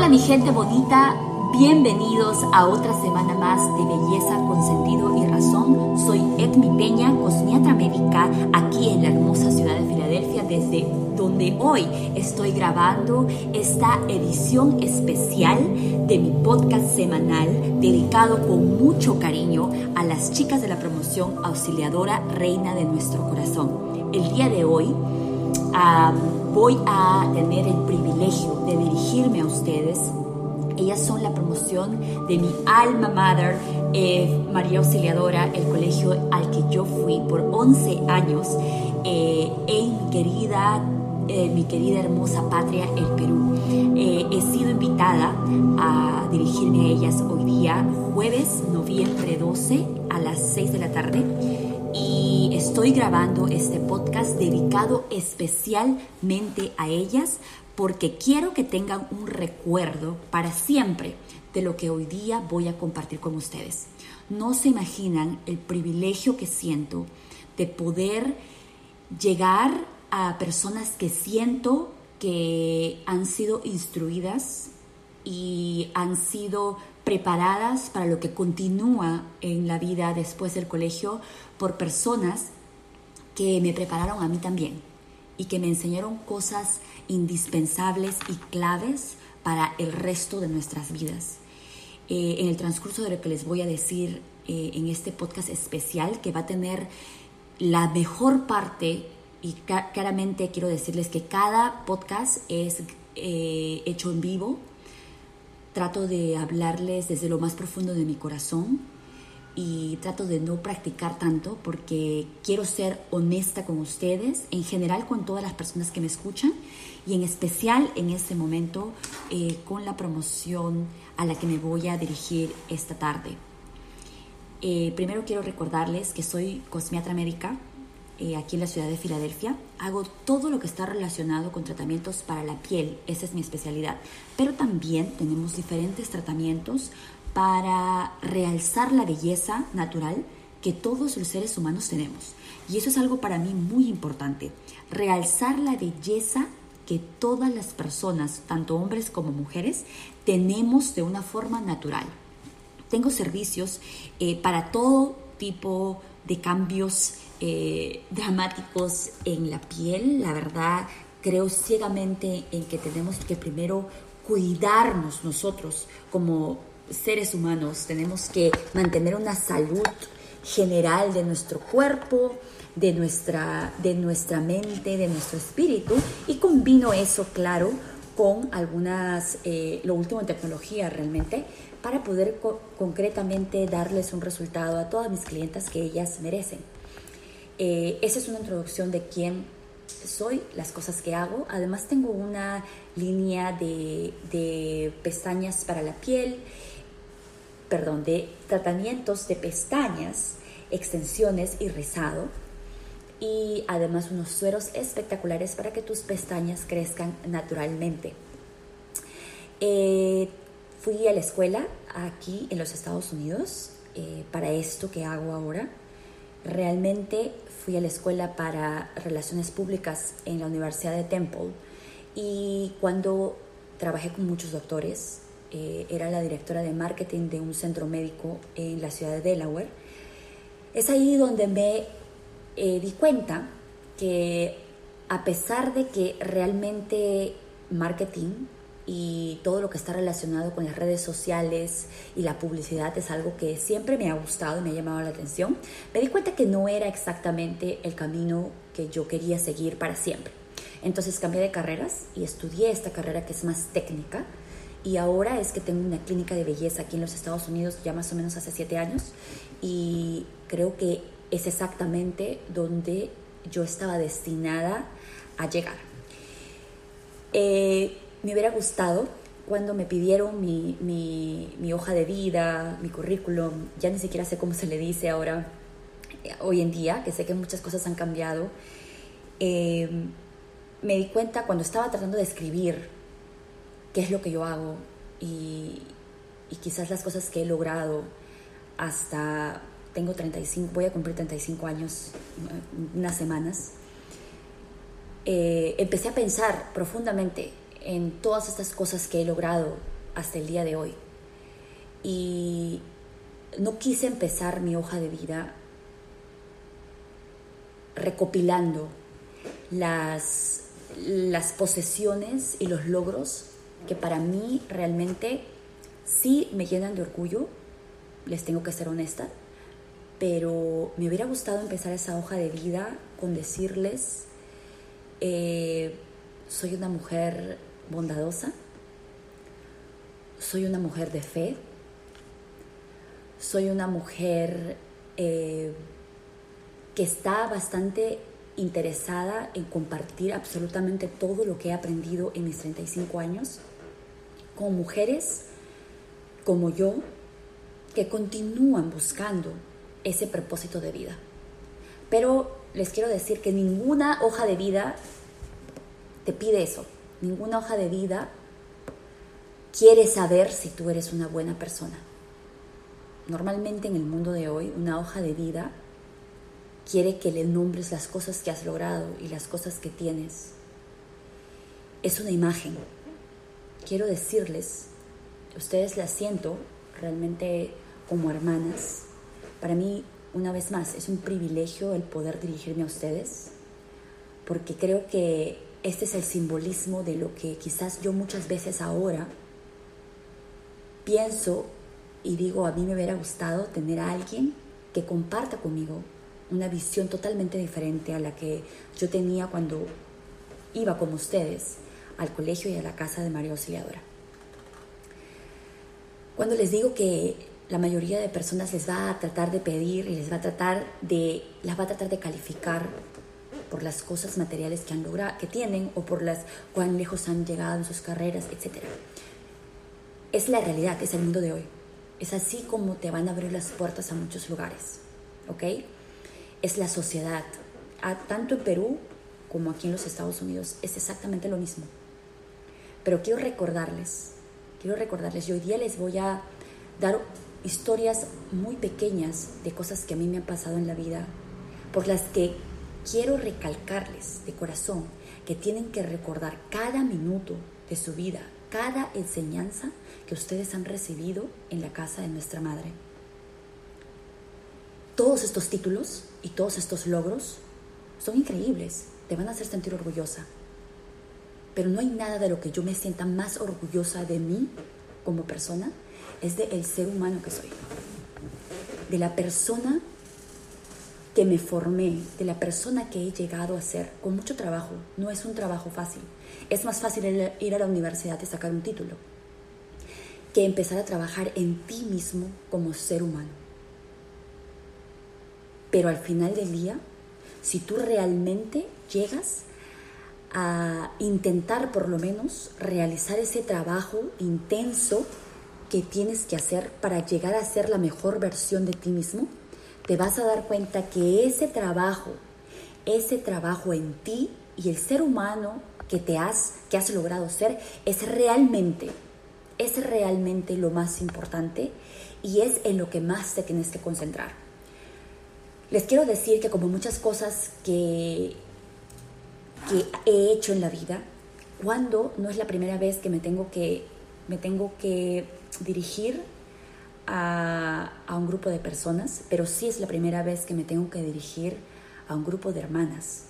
Hola mi gente bonita, bienvenidos a otra semana más de Belleza con Sentido y Razón. Soy Edmi Peña, cosmiatra médica, aquí en la hermosa ciudad de Filadelfia, desde donde hoy estoy grabando esta edición especial de mi podcast semanal dedicado con mucho cariño a las chicas de la promoción auxiliadora Reina de nuestro corazón. El día de hoy voy a tener el privilegio de dirigirme a ustedes. Ellas son la promoción de mi alma mater, eh, María Auxiliadora, el colegio al que yo fui por 11 años eh, en mi querida, eh, mi querida hermosa patria, el Perú. he sido invitada a dirigirme a ellas hoy día, jueves, noviembre 12, a las 6 de la tarde y estoy grabando este podcast dedicado especialmente a ellas porque quiero que tengan un recuerdo para siempre de lo que hoy día voy a compartir con ustedes. No se imaginan el privilegio que siento de poder llegar a personas que siento que han sido instruidas y han sido preparadas para lo que continúa en la vida después del colegio por personas que me prepararon a mí también y que me enseñaron cosas indispensables y claves para el resto de nuestras vidas. Eh, en el transcurso de lo que les voy a decir eh, en este podcast especial, que va a tener la mejor parte, y claramente quiero decirles que cada podcast es eh, hecho en vivo, trato de hablarles desde lo más profundo de mi corazón y trato de no practicar tanto porque quiero ser honesta con ustedes, en general con todas las personas que me escuchan y en especial en este momento eh, con la promoción a la que me voy a dirigir esta tarde. Eh, primero quiero recordarles que soy cosmiatra médica, eh, aquí en la ciudad de Filadelfia. Hago todo lo que está relacionado con tratamientos para la piel, esa es mi especialidad. Pero también tenemos diferentes tratamientos para realzar la belleza natural que todos los seres humanos tenemos. Y eso es algo para mí muy importante, realzar la belleza que todas las personas, tanto hombres como mujeres, tenemos de una forma natural. Tengo servicios eh, para todo tipo de cambios eh, dramáticos en la piel. La verdad, creo ciegamente en que tenemos que primero cuidarnos nosotros como seres humanos. Tenemos que mantener una salud general de nuestro cuerpo, de nuestra, de nuestra mente, de nuestro espíritu y combino eso, claro, con algunas, eh, lo último en tecnología realmente, para poder concretamente darles un resultado a todas mis clientas que ellas merecen. Eh, esa es una introducción de quién soy, las cosas que hago. Además tengo una línea de, pestañas para la piel, perdón, de tratamientos de pestañas, extensiones y rizado. Y además unos sueros espectaculares para que tus pestañas crezcan naturalmente. Eh, fui a la escuela aquí en los Estados Unidos eh, para esto que hago ahora. Realmente fui a la escuela para relaciones públicas en la Universidad de Temple y cuando trabajé con muchos doctores, eh, era la directora de marketing de un centro médico en la ciudad de Delaware, es ahí donde me eh, di cuenta que a pesar de que realmente marketing y todo lo que está relacionado con las redes sociales y la publicidad es algo que siempre me ha gustado y me ha llamado la atención, me di cuenta que no era exactamente el camino que yo quería seguir para siempre. Entonces cambié de carreras y estudié esta carrera que es más técnica y ahora es que tengo una clínica de belleza aquí en los Estados Unidos ya más o menos hace siete años y creo que es exactamente donde yo estaba destinada a llegar. Eh, me hubiera gustado cuando me pidieron mi, mi, hoja de vida, mi currículum, ya ni siquiera sé cómo se le dice ahora, eh, hoy en día, que sé que muchas cosas han cambiado, eh, me di cuenta cuando estaba tratando de escribir qué es lo que yo hago y, y quizás las cosas que he logrado hasta, tengo 35, voy a cumplir 35 años, unas semanas, eh, empecé a pensar profundamente en todas estas cosas que he logrado hasta el día de hoy. Y no quise empezar mi hoja de vida recopilando las, las posesiones y los logros que para mí realmente sí me llenan de orgullo, les tengo que ser honesta, pero me hubiera gustado empezar esa hoja de vida con decirles, eh, soy una mujer bondadosa, soy una mujer de fe, soy una mujer eh, que está bastante interesada en compartir absolutamente todo lo que he aprendido en mis 35 años con mujeres como yo que continúan buscando ese propósito de vida. Pero les quiero decir que ninguna hoja de vida te pide eso. Ninguna hoja de vida quiere saber si tú eres una buena persona. Normalmente en el mundo de hoy, una hoja de vida quiere que le nombres las cosas que has logrado y las cosas que tienes. Es una imagen. Quiero decirles, ustedes las siento realmente como hermanas. Para mí, una vez más, es un privilegio el poder dirigirme a ustedes, porque creo que este es el simbolismo de lo que quizás yo muchas veces ahora pienso y digo, a mí me hubiera gustado tener a alguien que comparta conmigo una visión totalmente diferente a la que yo tenía cuando iba como ustedes al colegio y a la casa de María Auxiliadora. Cuando les digo que la mayoría de personas les va a tratar de pedir y les va a tratar de, las va a tratar de calificar por las cosas materiales que han logrado, que tienen o por las cuán lejos han llegado en sus carreras, etc. Es la realidad, es el mundo de hoy. Es así como te van a abrir las puertas a muchos lugares, ¿ok? Es la sociedad. tanto en Perú como aquí en los Estados Unidos es exactamente lo mismo. Pero quiero recordarles, quiero recordarles, y hoy día les voy a dar historias muy pequeñas de cosas que a mí me han pasado en la vida, por las que quiero recalcarles de corazón que tienen que recordar cada minuto de su vida, cada enseñanza que ustedes han recibido en la casa de nuestra madre. Todos estos títulos y todos estos logros son increíbles, te van a hacer sentir orgullosa. Pero no hay nada de lo que yo me sienta más orgullosa de mí como persona, es de el ser humano que soy. De la persona que me formé, de la persona que he llegado a ser, con mucho trabajo. No es un trabajo fácil. Es más fácil ir a la universidad y sacar un título que empezar a trabajar en ti mismo como ser humano. Pero al final del día, si tú realmente llegas a intentar por lo menos realizar ese trabajo intenso que tienes que hacer para llegar a ser la mejor versión de ti mismo, te vas a dar cuenta que ese trabajo, ese trabajo en ti y el ser humano que te has, que has logrado ser, es realmente, es realmente lo más importante y es en lo que más te tienes que concentrar. Les quiero decir que como muchas cosas que, que he hecho en la vida, cuando no es la primera vez que me tengo que, me tengo que dirigir a, un grupo de personas, pero sí es la primera vez que me tengo que dirigir a un grupo de hermanas,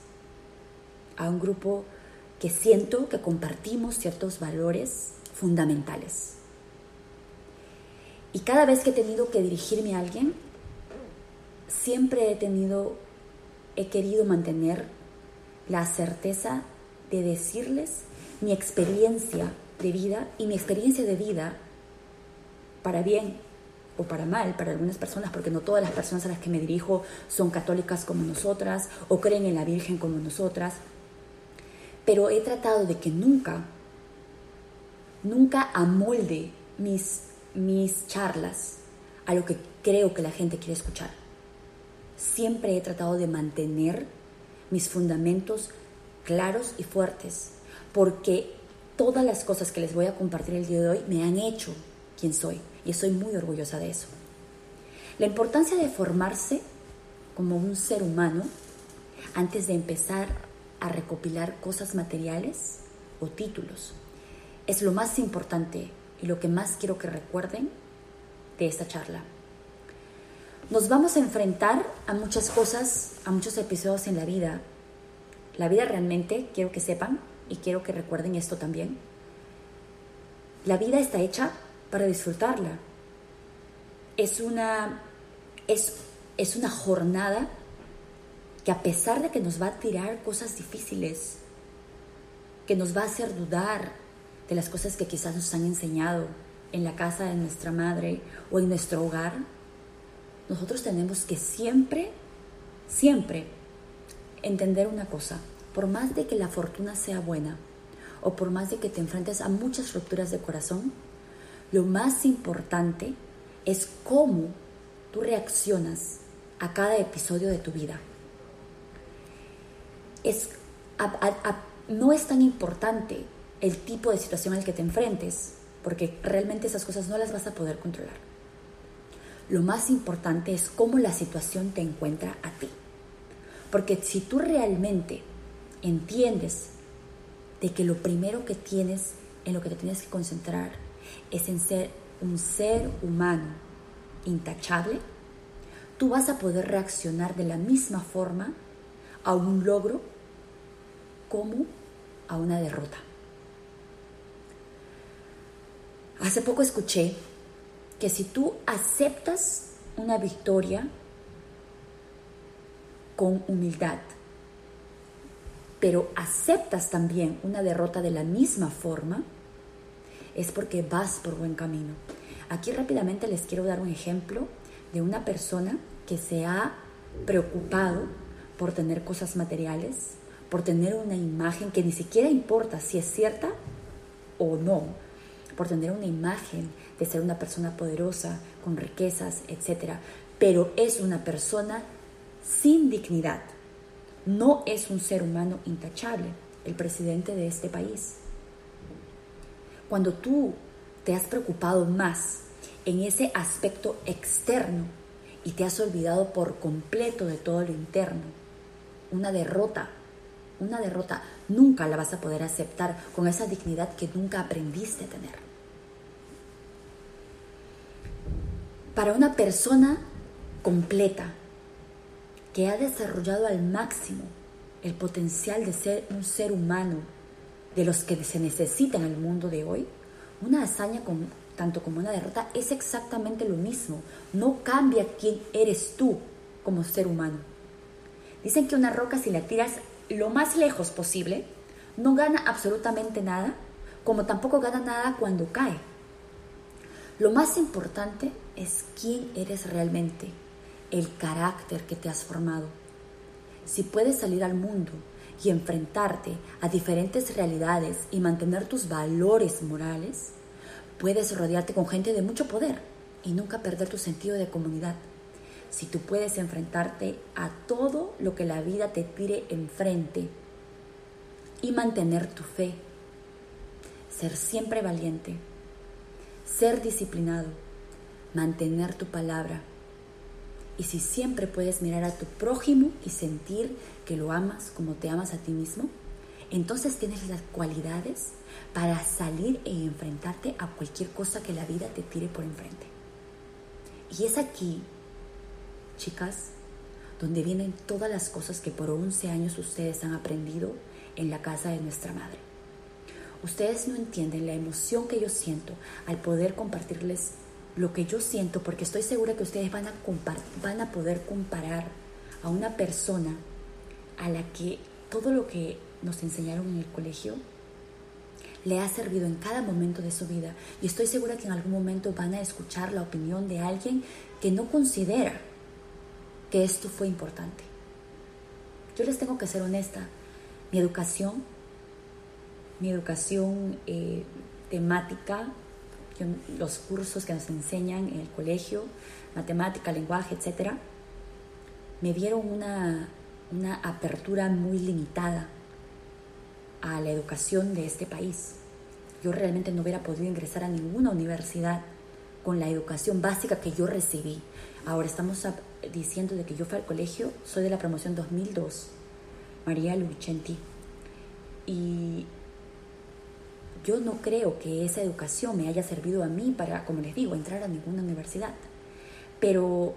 a un grupo que siento que compartimos ciertos valores fundamentales. Y cada vez que he tenido que dirigirme a alguien, siempre he tenido, he querido mantener la certeza de decirles mi experiencia de vida y mi experiencia de vida para bien o para mal para algunas personas, porque no todas las personas a las que me dirijo son católicas como nosotras o creen en la Virgen como nosotras, pero he tratado de que nunca, nunca amolde mis, mis charlas a lo que creo que la gente quiere escuchar. Siempre he tratado de mantener mis fundamentos claros y fuertes, porque todas las cosas que les voy a compartir el día de hoy me han hecho quien soy y estoy muy orgullosa de eso. La importancia de formarse como un ser humano antes de empezar a recopilar cosas materiales o títulos es lo más importante y lo que más quiero que recuerden de esta charla. Nos vamos a enfrentar a muchas cosas, a muchos episodios en la vida. La vida realmente, quiero que sepan y quiero que recuerden esto también, la vida está hecha para disfrutarla. Es una, es, es una jornada que a pesar de que nos va a tirar cosas difíciles, que nos va a hacer dudar de las cosas que quizás nos han enseñado en la casa de nuestra madre o en nuestro hogar, nosotros tenemos que siempre, siempre entender una cosa, por más de que la fortuna sea buena o por más de que te enfrentes a muchas rupturas de corazón, lo más importante es cómo tú reaccionas a cada episodio de tu vida. Es, no es tan importante el tipo de situación al que te enfrentes, porque realmente esas cosas no las vas a poder controlar. Lo más importante es cómo la situación te encuentra a ti. Porque si tú realmente entiendes de que lo primero que tienes, en lo que te tienes que concentrar, es en ser un ser humano intachable, tú vas a poder reaccionar de la misma forma a un logro como a una derrota. Hace poco escuché que si tú aceptas una victoria con humildad, pero aceptas también una derrota de la misma forma, es porque vas por buen camino. Aquí rápidamente les quiero dar un ejemplo de una persona que se ha preocupado por tener cosas materiales, por tener una imagen que ni siquiera importa si es cierta o no, por tener una imagen de ser una persona poderosa, con riquezas, etc. Pero es una persona sin dignidad. No es un ser humano intachable, el presidente de este país. Cuando tú te has preocupado más en ese aspecto externo y te has olvidado por completo de todo lo interno, una derrota, una derrota nunca la vas a poder aceptar con esa dignidad que nunca aprendiste a tener. para una persona completa que ha desarrollado al máximo el potencial de ser un ser humano de los que se necesita en el mundo de hoy, una hazaña tanto como una derrota es exactamente lo mismo. No cambia quién eres tú como ser humano. Dicen que una roca si la tiras lo más lejos posible, no gana absolutamente nada, como tampoco gana nada cuando cae. Lo más importante es quién eres realmente, el carácter que te has formado. Si puedes salir al mundo y enfrentarte a diferentes realidades y mantener tus valores morales, puedes rodearte con gente de mucho poder y nunca perder tu sentido de comunidad. Si tú puedes enfrentarte a todo lo que la vida te tire enfrente y mantener tu fe, ser siempre valiente, ser disciplinado, mantener tu palabra. Y si siempre puedes mirar a tu prójimo y sentir que lo amas como te amas a ti mismo, entonces tienes las cualidades para salir e enfrentarte a cualquier cosa que la vida te tire por enfrente. Y es aquí, chicas, donde vienen todas las cosas que por 11 años ustedes han aprendido en la casa de nuestra madre. Ustedes no entienden la emoción que yo siento al poder compartirles lo que yo siento, porque estoy segura que ustedes van a, van a poder comparar a una persona a la que todo lo que nos enseñaron en el colegio le ha servido en cada momento de su vida. Y estoy segura que en algún momento van a escuchar la opinión de alguien que no considera que esto fue importante. Yo les tengo que ser honesta. Mi educación mi educación eh, temática, los cursos que nos enseñan en el colegio, matemática, lenguaje, etc., me dieron una, una apertura muy limitada a la educación de este país. Yo realmente no hubiera podido ingresar a ninguna universidad con la educación básica que yo recibí. Ahora estamos diciendo de que yo fui al colegio, soy de la promoción 2002, María Lucenti, y yo no creo que esa educación me haya servido a mí para, como les digo, entrar a ninguna universidad. Pero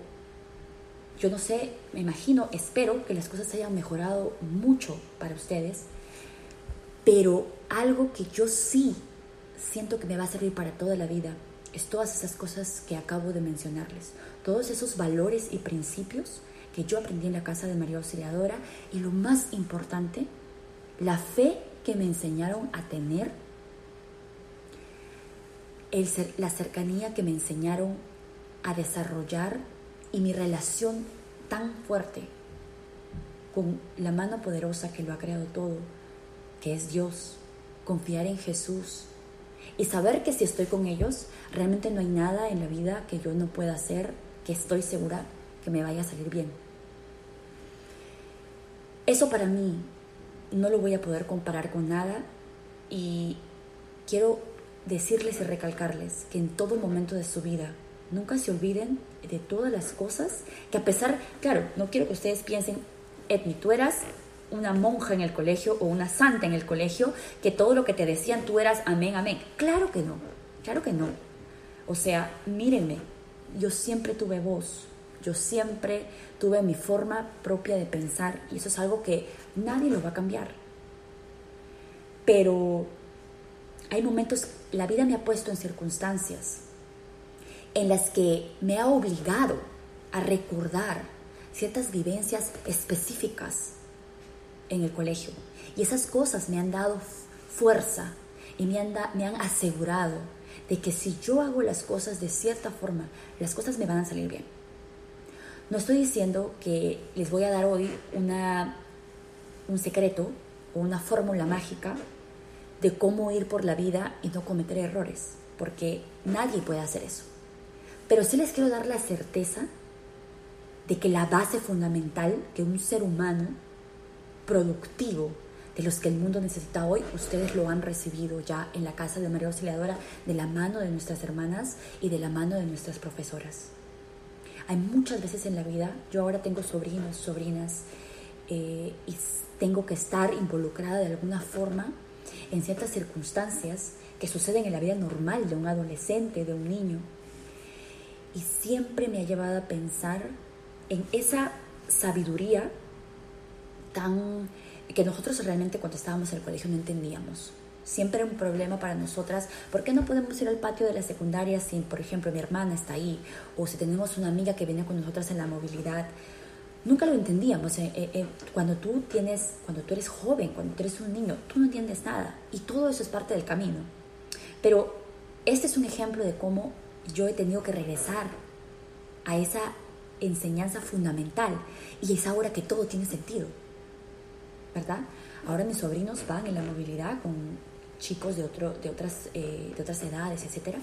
yo no sé, me imagino, espero que las cosas hayan mejorado mucho para ustedes, pero algo que yo sí siento que me va a servir para toda la vida es todas esas cosas que acabo de mencionarles, todos esos valores y principios que yo aprendí en la casa de María Auxiliadora y lo más importante, la fe que me enseñaron a tener, la cercanía que me enseñaron a desarrollar y mi relación tan fuerte con la mano poderosa que lo ha creado todo, que es Dios, confiar en Jesús y saber que si estoy con ellos, realmente no hay nada en la vida que yo no pueda hacer que estoy segura que me vaya a salir bien. Eso para mí no lo voy a poder comparar con nada y quiero decirles y recalcarles que en todo momento de su vida nunca se olviden de todas las cosas que a pesar, claro, no quiero que ustedes piensen, Edmi, tú eras una monja en el colegio o una santa en el colegio, que todo lo que te decían tú eras amén, amén. Claro que no, claro que no. O sea, mírenme, yo siempre tuve voz, yo siempre tuve mi forma propia de pensar y eso es algo que nadie lo va a cambiar. Pero hay momentos, la vida me ha puesto en circunstancias en las que me ha obligado a recordar ciertas vivencias específicas en el colegio. Y esas cosas me han dado fuerza y me han, me han asegurado de que si yo hago las cosas de cierta forma, las cosas me van a salir bien. No estoy diciendo que les voy a dar hoy una, un secreto o una fórmula mágica de cómo ir por la vida y no cometer errores, porque nadie puede hacer eso. Pero sí les quiero dar la certeza de que la base fundamental que un ser humano productivo de los que el mundo necesita hoy, ustedes lo han recibido ya en la casa de María Auxiliadora de la mano de nuestras hermanas y de la mano de nuestras profesoras. Hay muchas veces en la vida, yo ahora tengo sobrinos, sobrinas, eh, y tengo que estar involucrada de alguna forma en ciertas circunstancias que suceden en la vida normal de un adolescente, de un niño, y siempre me ha llevado a pensar en esa sabiduría tan que nosotros realmente cuando estábamos en el colegio no entendíamos. Siempre era un problema para nosotras. ¿Por qué no podemos ir al patio de la secundaria si, por ejemplo, mi hermana está ahí? O si tenemos una amiga que viene con nosotras en la movilidad. Nunca lo entendíamos. Eh, eh, eh, cuando tú tienes, cuando tú eres joven, cuando tú eres un niño, tú no entiendes nada. Y todo eso es parte del camino. Pero este es un ejemplo de cómo yo he tenido que regresar a esa enseñanza fundamental y es ahora que todo tiene sentido, ¿verdad? Ahora mis sobrinos van en la movilidad con chicos de, otro, de, otras, eh, de otras edades, etc.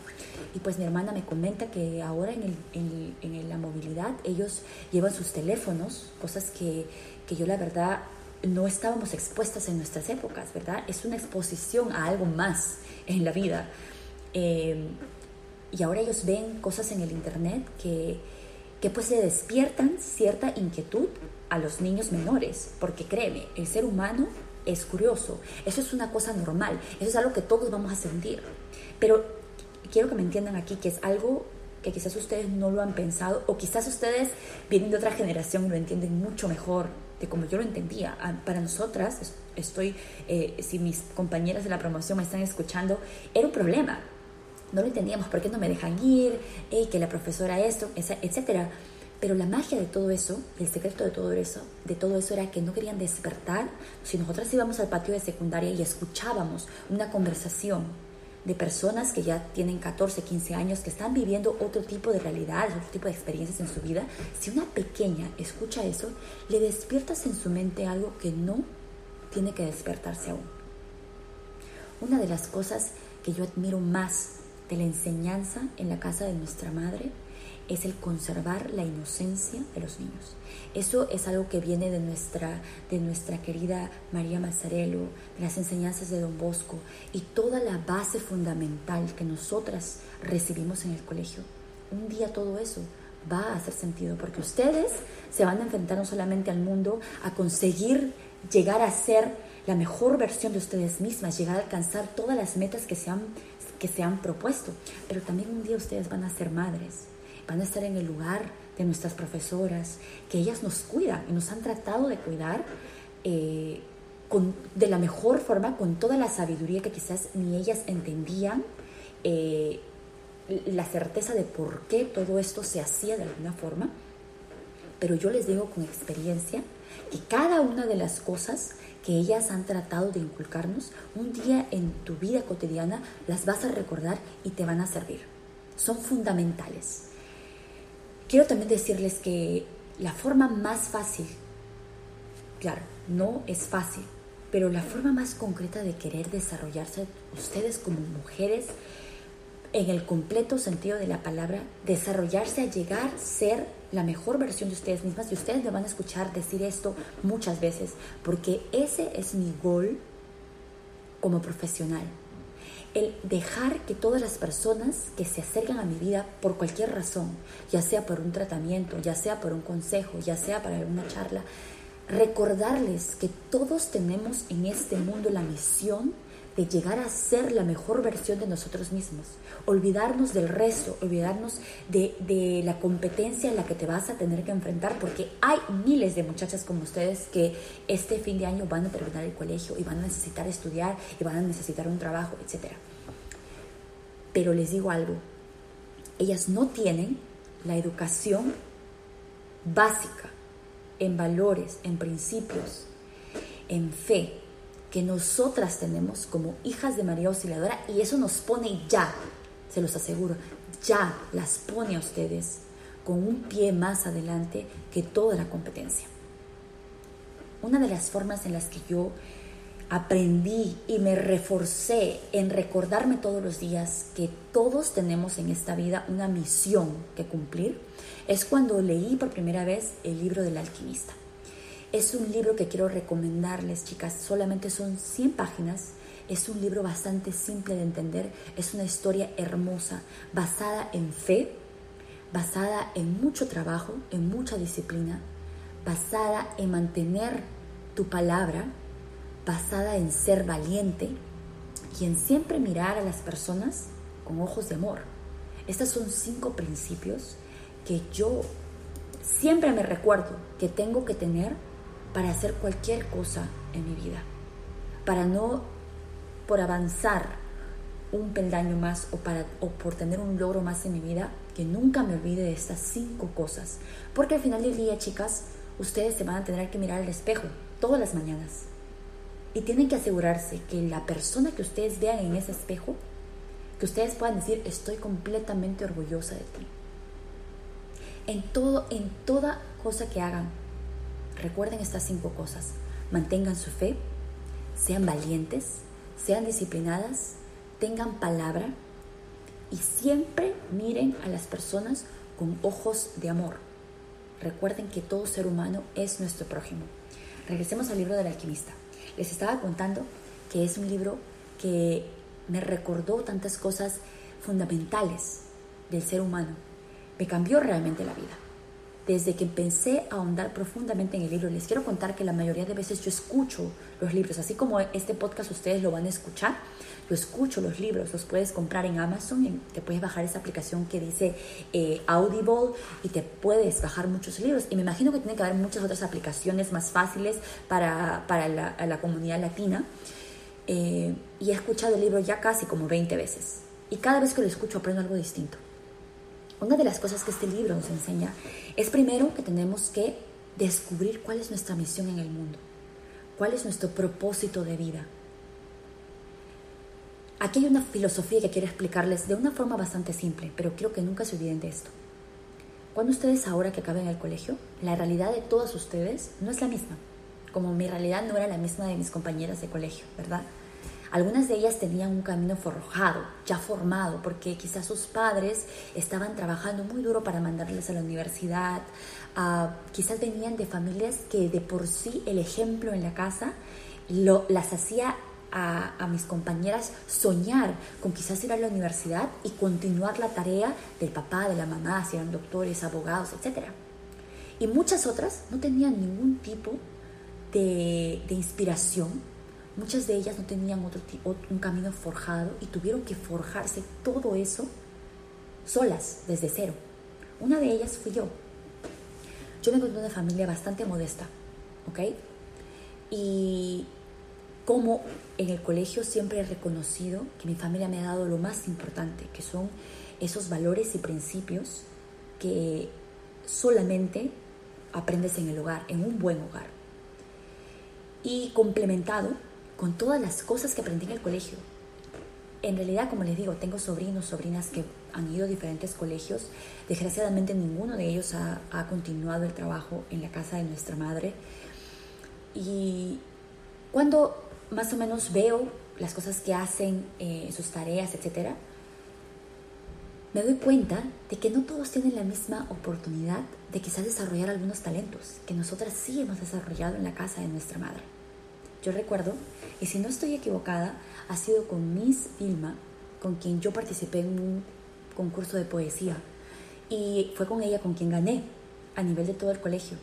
Y pues mi hermana me comenta que ahora en, el, en, la movilidad ellos llevan sus teléfonos, cosas que, que yo la verdad no estábamos expuestas en nuestras épocas, ¿verdad? Es una exposición a algo más en la vida. Eh, y ahora ellos ven cosas en el Internet que, que pues le despiertan cierta inquietud a los niños menores, porque créeme, el ser humano es curioso, eso es una cosa normal, eso es algo que todos vamos a sentir, pero quiero que me entiendan aquí que es algo que quizás ustedes no lo han pensado o quizás ustedes vienen de otra generación lo entienden mucho mejor de como yo lo entendía. Ah, para nosotras, estoy, eh, si mis compañeras de la promoción me están escuchando, era un problema no lo entendíamos, ¿por qué no me dejan ir? que la profesora esto, etcétera. Pero la magia de todo eso, el secreto de todo eso, de todo eso era que no querían despertar. Si nosotras íbamos al patio de secundaria y escuchábamos una conversación de personas que ya tienen 14, 15 años, que están viviendo otro tipo de realidades, otro tipo de experiencias en su vida, si una pequeña escucha eso, le despiertas en su mente algo que no tiene que despertarse aún. Una de las cosas que yo admiro más de la enseñanza en la casa de nuestra madre es el conservar la inocencia de los niños. Eso es algo que viene de nuestra, de nuestra querida María Mazzarello, de las enseñanzas de Don Bosco y toda la base fundamental que nosotras recibimos en el colegio. Un día todo eso va a hacer sentido porque ustedes se van a enfrentar no solamente al mundo a conseguir llegar a ser la mejor versión de ustedes mismas, llegar a alcanzar todas las metas que se han, que se han propuesto. Pero también un día ustedes van a ser madres, van a estar en el lugar de nuestras profesoras, que ellas nos cuidan y nos han tratado de cuidar eh, con, de la mejor forma, con toda la sabiduría que quizás ni ellas entendían. Eh, la certeza de por qué todo esto se hacía de alguna forma, pero yo les digo con experiencia que cada una de las cosas que ellas han tratado de inculcarnos, un día en tu vida cotidiana las vas a recordar y te van a servir. Son fundamentales. Quiero también decirles que la forma más fácil, claro, no es fácil, pero la forma más concreta de querer desarrollarse ustedes como mujeres, en el completo sentido de la palabra, desarrollarse a llegar ser la mejor versión de ustedes mismas. Y ustedes me van a escuchar decir esto muchas veces, porque ese es mi gol como profesional. El dejar que todas las personas que se acercan a mi vida por cualquier razón, ya sea por un tratamiento, ya sea por un consejo, ya sea para alguna charla, recordarles que todos tenemos en este mundo la misión de llegar a ser la mejor versión de nosotros mismos. Olvidarnos del resto, olvidarnos de, de, la competencia en la que te vas a tener que enfrentar, porque hay miles de muchachas como ustedes que este fin de año van a terminar el colegio y van a necesitar estudiar y van a necesitar un trabajo, etc. Pero les digo algo, ellas no tienen la educación básica en valores, en principios, en fe, que nosotras tenemos como hijas de María Osciladora y eso nos pone ya, se los aseguro, ya las pone a ustedes con un pie más adelante que toda la competencia. Una de las formas en las que yo aprendí y me reforcé en recordarme todos los días que todos tenemos en esta vida una misión que cumplir es cuando leí por primera vez el libro del alquimista. Es un libro que quiero recomendarles, chicas. Solamente son 100 páginas. Es un libro bastante simple de entender. Es una historia hermosa, basada en fe, basada en mucho trabajo, en mucha disciplina, basada en mantener tu palabra, basada en ser valiente y en siempre mirar a las personas con ojos de amor. Estos son cinco principios que yo siempre me recuerdo que tengo que tener para hacer cualquier cosa en mi vida, para no por avanzar un peldaño más o, para, o por tener un logro más en mi vida, que nunca me olvide de estas cinco cosas. Porque al final del día, chicas, ustedes se van a tener que mirar al espejo todas las mañanas. Y tienen que asegurarse que la persona que ustedes vean en ese espejo, que ustedes puedan decir, estoy completamente orgullosa de ti. En, todo, en toda cosa que hagan, Recuerden estas cinco cosas. Mantengan su fe, sean valientes, sean disciplinadas, tengan palabra y siempre miren a las personas con ojos de amor. Recuerden que todo ser humano es nuestro prójimo. Regresemos al libro del alquimista. Les estaba contando que es un libro que me recordó tantas cosas fundamentales del ser humano. Me cambió realmente la vida desde que empecé a ahondar profundamente en el libro, les quiero contar que la mayoría de veces yo escucho los libros, así como este podcast ustedes lo van a escuchar, yo escucho los libros, los puedes comprar en Amazon, te puedes bajar esa aplicación que dice eh, Audible y te puedes bajar muchos libros. Y me imagino que tiene que haber muchas otras aplicaciones más fáciles para, para la, comunidad latina. Eh, y he escuchado el libro ya casi como 20 veces. Y cada vez que lo escucho aprendo algo distinto. Una de las cosas que este libro nos enseña es primero que tenemos que descubrir cuál es nuestra misión en el mundo, cuál es nuestro propósito de vida. Aquí hay una filosofía que quiero explicarles de una forma bastante simple, pero quiero que nunca se olviden de esto. Cuando ustedes ahora que acaben el colegio, la realidad de todos ustedes no es la misma, como mi realidad no era la misma de mis compañeras de colegio, ¿verdad? Algunas de ellas tenían un camino forjado, ya formado, porque quizás sus padres estaban trabajando muy duro para mandarles a la universidad, uh, quizás venían de familias que de por sí el ejemplo en la casa lo, las hacía a, mis compañeras soñar con quizás ir a la universidad y continuar la tarea del papá, de la mamá, si eran doctores, abogados, etc. Y muchas otras no tenían ningún tipo de inspiración muchas de ellas no tenían otro, un camino forjado y tuvieron que forjarse todo eso solas, desde cero. Una de ellas fui yo. Yo vengo de una familia bastante modesta, ¿ok? Y como en el colegio siempre he reconocido que mi familia me ha dado lo más importante, que son esos valores y principios que solamente aprendes en el hogar, en un buen hogar. Y complementado con todas las cosas que aprendí en el colegio. En realidad, como les digo, tengo sobrinos, sobrinas que han ido a diferentes colegios. Desgraciadamente ninguno de ellos ha, continuado el trabajo en la casa de nuestra madre. Y cuando más o menos veo las cosas que hacen, eh, sus tareas, etc., me doy cuenta de que no todos tienen la misma oportunidad de quizás desarrollar algunos talentos que nosotras sí hemos desarrollado en la casa de nuestra madre. Yo recuerdo, y si no estoy equivocada, ha sido con Miss Vilma, con quien yo participé en un concurso de poesía, y fue con ella con quien gané a nivel de todo el colegio.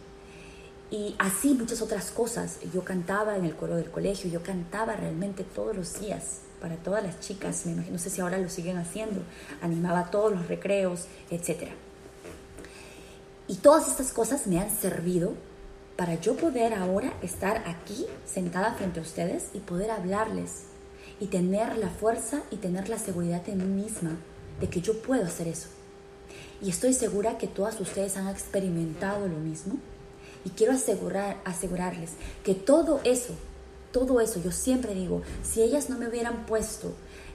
Y así muchas otras cosas. Yo cantaba en el coro del colegio, yo cantaba realmente todos los días para todas las chicas, me imagino, no sé si ahora lo siguen haciendo, animaba todos los recreos, etc. Y todas estas cosas me han servido para yo poder ahora estar aquí sentada frente a ustedes y poder hablarles y tener la fuerza y tener la seguridad en mí misma de que yo puedo hacer eso. Y estoy segura que todas ustedes han experimentado lo mismo y quiero asegurar, asegurarles que todo eso, todo eso, yo siempre digo, si ellas no me hubieran puesto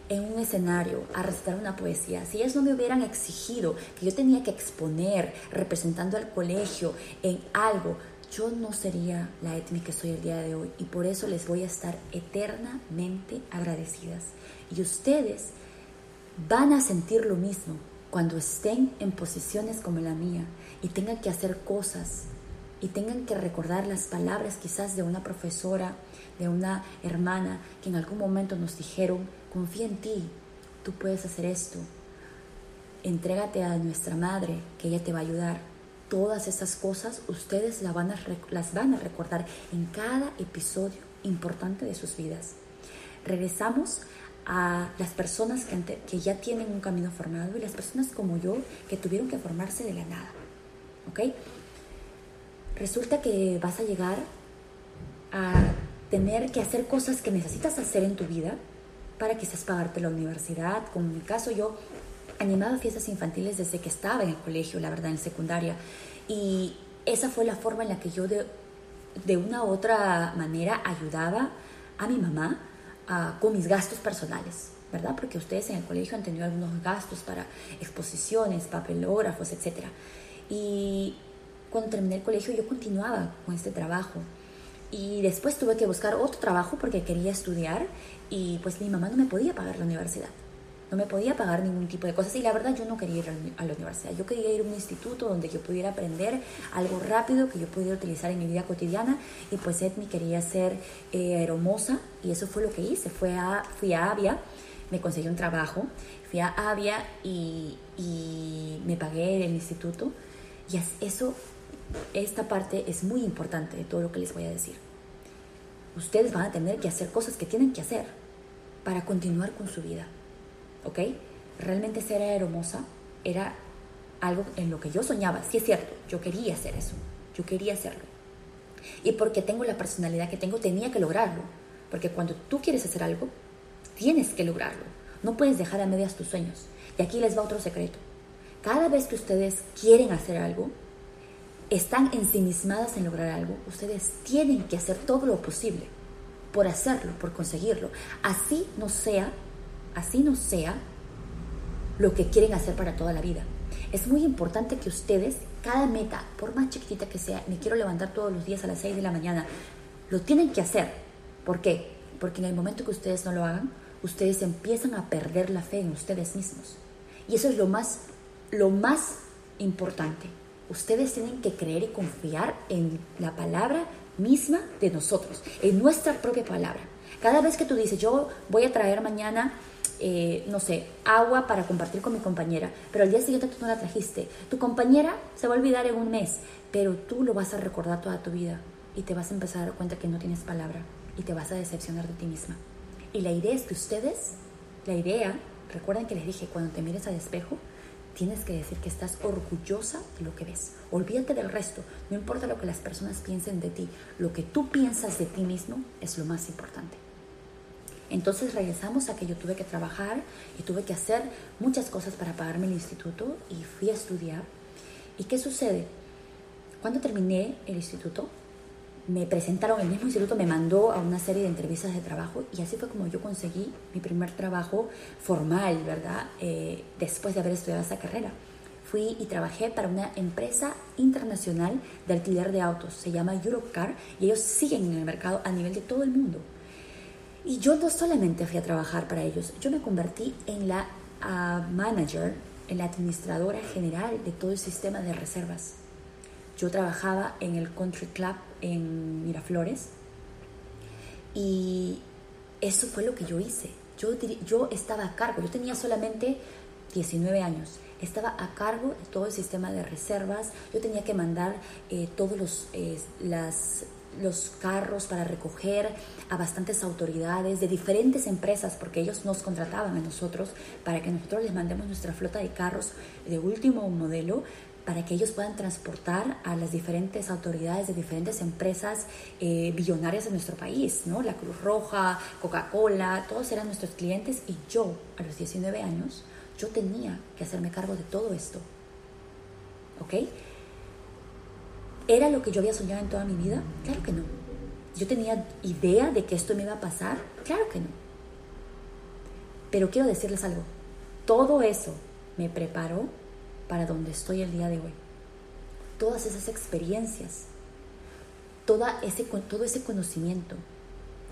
en un escenario a recitar una poesía, si ellas no me hubieran exigido que yo tenía que exponer representando al colegio en algo, yo no sería la Etmi que soy el día de hoy y por eso les voy a estar eternamente agradecidas. Y ustedes van a sentir lo mismo cuando estén en posiciones como la mía y tengan que hacer cosas y tengan que recordar las palabras quizás de una profesora, de una hermana que en algún momento nos dijeron, confía en ti, tú puedes hacer esto, entrégate a nuestra madre, que ella te va a ayudar. Todas esas cosas ustedes las van a, las van a recordar en cada episodio importante de sus vidas. Regresamos a las personas que, que ya tienen un camino formado y las personas como yo que tuvieron que formarse de la nada. ¿Ok? resulta que vas a llegar a tener que hacer cosas que necesitas hacer en tu vida para quizás pagarte la universidad. Como en mi caso, yo animaba fiestas infantiles desde que estaba en el colegio, la verdad, en secundaria. Y esa fue la forma en la que yo de, de una u otra manera ayudaba a mi mamá con mis gastos personales, ¿verdad? Porque ustedes en el colegio han tenido algunos gastos para exposiciones, papelógrafos, etc. Y cuando terminé el colegio yo continuaba con este trabajo. Y después tuve que buscar otro trabajo porque quería estudiar y pues mi mamá no me podía pagar la universidad. No me podía pagar ningún tipo de cosas y la verdad yo no quería ir a la universidad. Yo quería ir a un instituto donde yo pudiera aprender algo rápido que yo pudiera utilizar en mi vida cotidiana y pues Edmi quería ser eh, hermosa y eso fue lo que hice. Fue a, fui a Avia, me conseguí un trabajo, fui a Avia y, y me pagué el instituto y eso esta parte es muy importante de todo lo que les voy a decir. Ustedes van a tener que hacer cosas que tienen que hacer para continuar con su vida. ¿Ok? Realmente ser hermosa era algo en lo que yo soñaba. Sí es cierto, yo quería hacer eso. Yo quería hacerlo. Y porque tengo la personalidad que tengo, tenía que lograrlo. Porque cuando tú quieres hacer algo, tienes que lograrlo. No puedes dejar a medias tus sueños. Y aquí les va otro secreto. Cada vez que ustedes quieren hacer algo, están ensimismadas en lograr algo, ustedes tienen que hacer todo lo posible por hacerlo, por conseguirlo. Así no sea, así no sea lo que quieren hacer para toda la vida. Es muy importante que ustedes, cada meta, por más chiquitita que sea, me quiero levantar todos los días a las 6 de la mañana, lo tienen que hacer. ¿Por qué? Porque en el momento que ustedes no lo hagan, ustedes empiezan a perder la fe en ustedes mismos. Y eso es lo más, lo más importante. Ustedes tienen que creer y confiar en la palabra misma de nosotros, en nuestra propia palabra. Cada vez que tú dices, yo voy a traer mañana, eh, no sé, agua para compartir con mi compañera, pero al día siguiente tú no la trajiste, tu compañera se va a olvidar en un mes, pero tú lo vas a recordar toda tu vida y te vas a empezar a dar cuenta que no tienes palabra. y te vas a decepcionar de ti misma. Y la idea es que ustedes, la idea, recuerden que les dije, cuando te mires al espejo, tienes que decir que estás orgullosa de lo que ves. Olvídate del resto, no importa lo que las personas piensen de ti, lo que tú piensas de ti mismo es lo más importante. Entonces regresamos a que yo tuve que trabajar y tuve que hacer muchas cosas para pagarme el instituto y fui a estudiar. ¿Y qué sucede? Cuando terminé el instituto, me presentaron, el mismo instituto me mandó a una serie de entrevistas de trabajo y así fue como yo conseguí mi primer trabajo formal, ¿verdad? Eh, después de haber estudiado esa carrera. Fui y trabajé para una empresa internacional de alquiler de autos, se llama Europcar y ellos siguen en el mercado a nivel de todo el mundo. Y yo no solamente fui a trabajar para ellos, yo me convertí en la ah, manager, en la administradora general de todo el sistema de reservas. Yo trabajaba en el Country Club en Miraflores y eso fue lo que yo hice. Yo, yo estaba a cargo, yo tenía solamente 19 años, estaba a cargo de todo el sistema de reservas, yo tenía que mandar eh, todos los, eh, las, los carros para recoger a bastantes autoridades de diferentes empresas, porque ellos nos contrataban a nosotros para que nosotros les mandemos nuestra flota de carros de último modelo para que ellos puedan transportar a las diferentes autoridades de diferentes empresas eh, billonarias de nuestro país, ¿no? La Cruz Roja, Coca-Cola, todos eran nuestros clientes y yo, a los 19 años, yo tenía que hacerme cargo de todo esto. ¿Ok? ¿Era lo que yo había soñado en toda mi vida? Claro que no. ¿Yo tenía idea de que esto me iba a pasar? Claro que no. Pero quiero decirles algo. Todo eso me preparó para donde estoy el día de hoy. Todas esas experiencias, toda ese, todo ese conocimiento,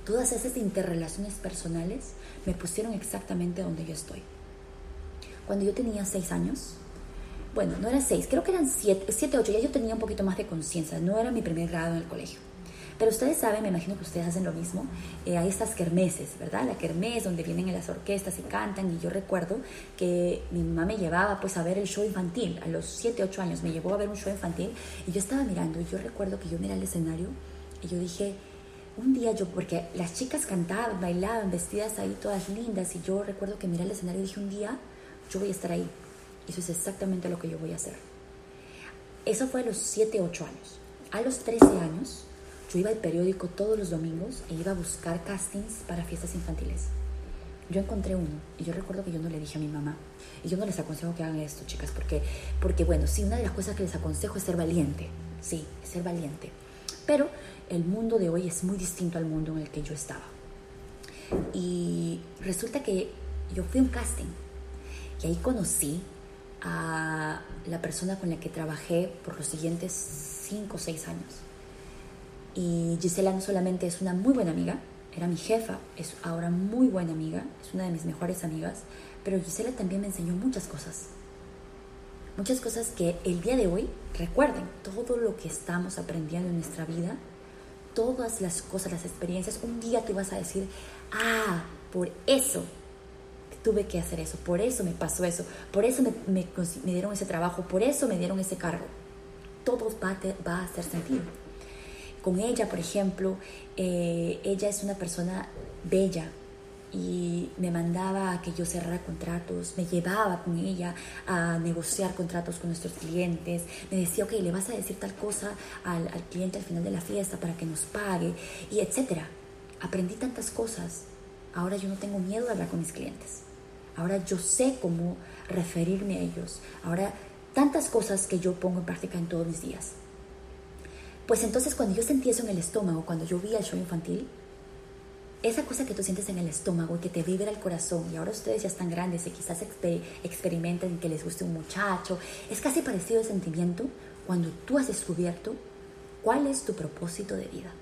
todas esas interrelaciones personales me pusieron exactamente donde yo estoy. Cuando yo tenía seis años, bueno, no eran seis, creo que eran siete, siete, ocho, ya yo tenía un poquito más de conciencia, no era mi primer grado en el colegio. Pero ustedes saben, me imagino que ustedes hacen lo mismo, eh, hay estas kermeses, ¿verdad? La kermés donde vienen las orquestas y cantan y yo recuerdo que mi mamá me llevaba pues a ver el show infantil, a los 7, 8 años me llevó a ver un show infantil y yo estaba mirando y yo recuerdo que yo miré el escenario y yo dije, un día yo, porque las chicas cantaban, bailaban, vestidas ahí todas lindas y yo recuerdo que miré el escenario y dije, un día yo voy a estar ahí. Eso es exactamente lo que yo voy a hacer. Eso fue a los 7, 8 años. A los 13 años yo iba al periódico todos los domingos e iba a buscar castings para fiestas infantiles. Yo encontré uno y yo recuerdo que yo no le dije a mi mamá. Y yo no les aconsejo que hagan esto, chicas, porque, porque bueno, sí, una de las cosas que les aconsejo es ser valiente. Sí, ser valiente. Pero el mundo de hoy es muy distinto al mundo en el que yo estaba. Y resulta que yo fui a un casting y ahí conocí a la persona con la que trabajé por los siguientes 5 o 6 años. Y Gisela no solamente es una muy buena amiga, era mi jefa, es ahora muy buena amiga, es una de mis mejores amigas, pero Gisela también me enseñó muchas cosas. Muchas cosas que el día de hoy, recuerden, todo lo que estamos aprendiendo en nuestra vida, todas las cosas, las experiencias, un día tú vas a decir, ah, por eso tuve que hacer eso, por eso me pasó eso, por eso me, me, dieron ese trabajo, por eso me dieron ese cargo. Todo va va a hacer sentido con ella, por ejemplo, eh, ella es una persona bella y me mandaba a que yo cerrara contratos, me llevaba con ella a negociar contratos con nuestros clientes, me decía, ok, le vas a decir tal cosa al, al cliente al final de la fiesta para que nos pague, y etcétera. Aprendí tantas cosas, ahora yo no tengo miedo de hablar con mis clientes, ahora yo sé cómo referirme a ellos, ahora tantas cosas que yo pongo en práctica en todos mis días. Pues entonces cuando yo sentí eso en el estómago, cuando yo vi el show infantil, esa cosa que tú sientes en el estómago y que te vibra el corazón, y ahora ustedes ya están grandes y quizás experimenten que les guste un muchacho, es casi parecido el sentimiento cuando tú has descubierto cuál es tu propósito de vida.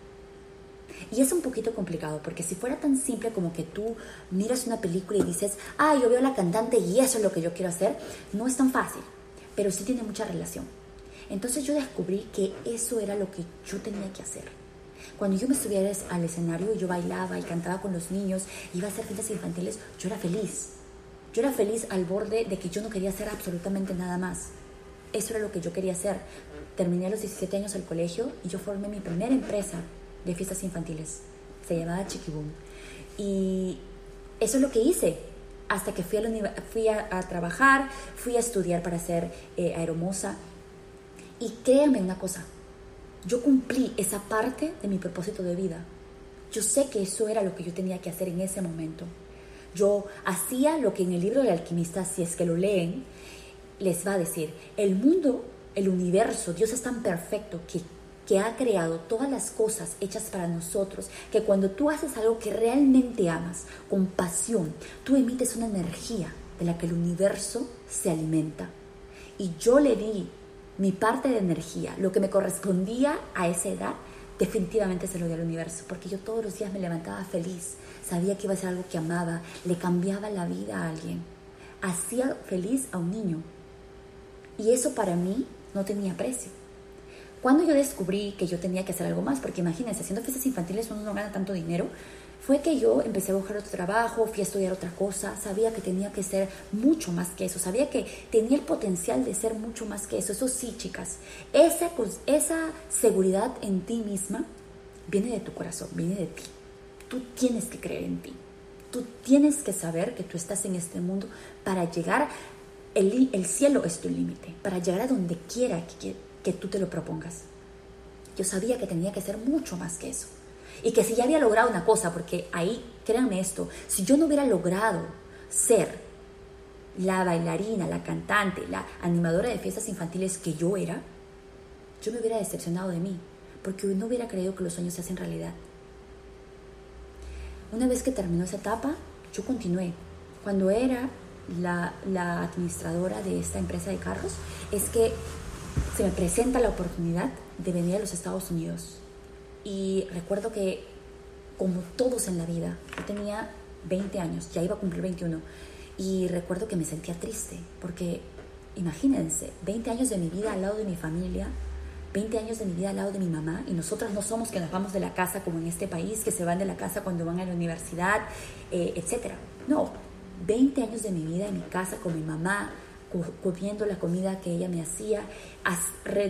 Y es un poquito complicado, porque si fuera tan simple como que tú miras una película y dices, ah, yo veo a la cantante y eso es lo que yo quiero hacer, no es tan fácil, pero sí tiene mucha relación. Entonces yo descubrí que eso era lo que yo tenía que hacer. Cuando yo me estuviera al escenario y yo bailaba y cantaba con los niños, iba a hacer fiestas infantiles, yo era feliz. Yo era feliz al borde de que yo no quería hacer absolutamente nada más. Eso era lo que yo quería hacer. Terminé a los 17 años el colegio y yo formé mi primera empresa de fiestas infantiles. se llamaba Chiquibum. Y eso es lo que hice hasta que fui a, fui a, trabajar, fui a estudiar para ser eh, aeromoza. Y créanme una cosa, yo cumplí esa parte de mi propósito de vida. Yo sé que eso era lo que yo tenía que hacer en ese momento. Yo hacía lo que en el libro del alquimista, si es que lo leen, les va a decir, el mundo, el universo, Dios es tan perfecto que, que ha creado todas las cosas hechas para nosotros, que cuando tú haces algo que realmente amas, con pasión, tú emites una energía de la que el universo se alimenta. Y yo le di mi parte de energía, lo que me correspondía a esa edad, definitivamente se lo di al universo, porque yo todos los días me levantaba feliz, sabía que iba a ser algo que amaba, le cambiaba la vida a alguien, hacía feliz a un niño. Y eso para mí no tenía precio. Cuando yo descubrí que yo tenía que hacer algo más, porque imagínense, haciendo fiestas infantiles uno no gana tanto dinero, fue que yo empecé a buscar otro trabajo, fui a estudiar otra cosa, sabía que tenía que ser mucho más que eso, sabía que tenía el potencial de ser mucho más que eso. Eso sí, chicas, esa, esa seguridad en ti misma viene de tu corazón, viene de ti. Tú tienes que creer en ti. Tú tienes que saber que tú estás en este mundo para llegar, el, el cielo es tu límite, para llegar a donde quiera que, que tú te lo propongas. Yo sabía que tenía que ser mucho más que eso. Y que si ya había logrado una cosa, porque ahí, créanme esto, si yo no hubiera logrado ser la bailarina, la cantante, la animadora de fiestas infantiles que yo era, yo me hubiera decepcionado de mí, porque no hubiera creído que los sueños se hacen realidad. Una vez que terminó esa etapa, yo continué. Cuando era la, la administradora de esta empresa de carros, es que se me presenta la oportunidad de venir a los Estados Unidos y recuerdo que, como todos en la vida, yo tenía 20 años, ya iba a cumplir 21, y recuerdo que me sentía triste, porque imagínense, 20 años de mi vida al lado de mi familia, 20 años de mi vida al lado de mi mamá, y nosotras no somos que nos vamos de la casa como en este país, que se van de la casa cuando van a la universidad, eh, etc. No, 20 años de mi vida en mi casa con mi mamá, comiendo la comida que ella me hacía,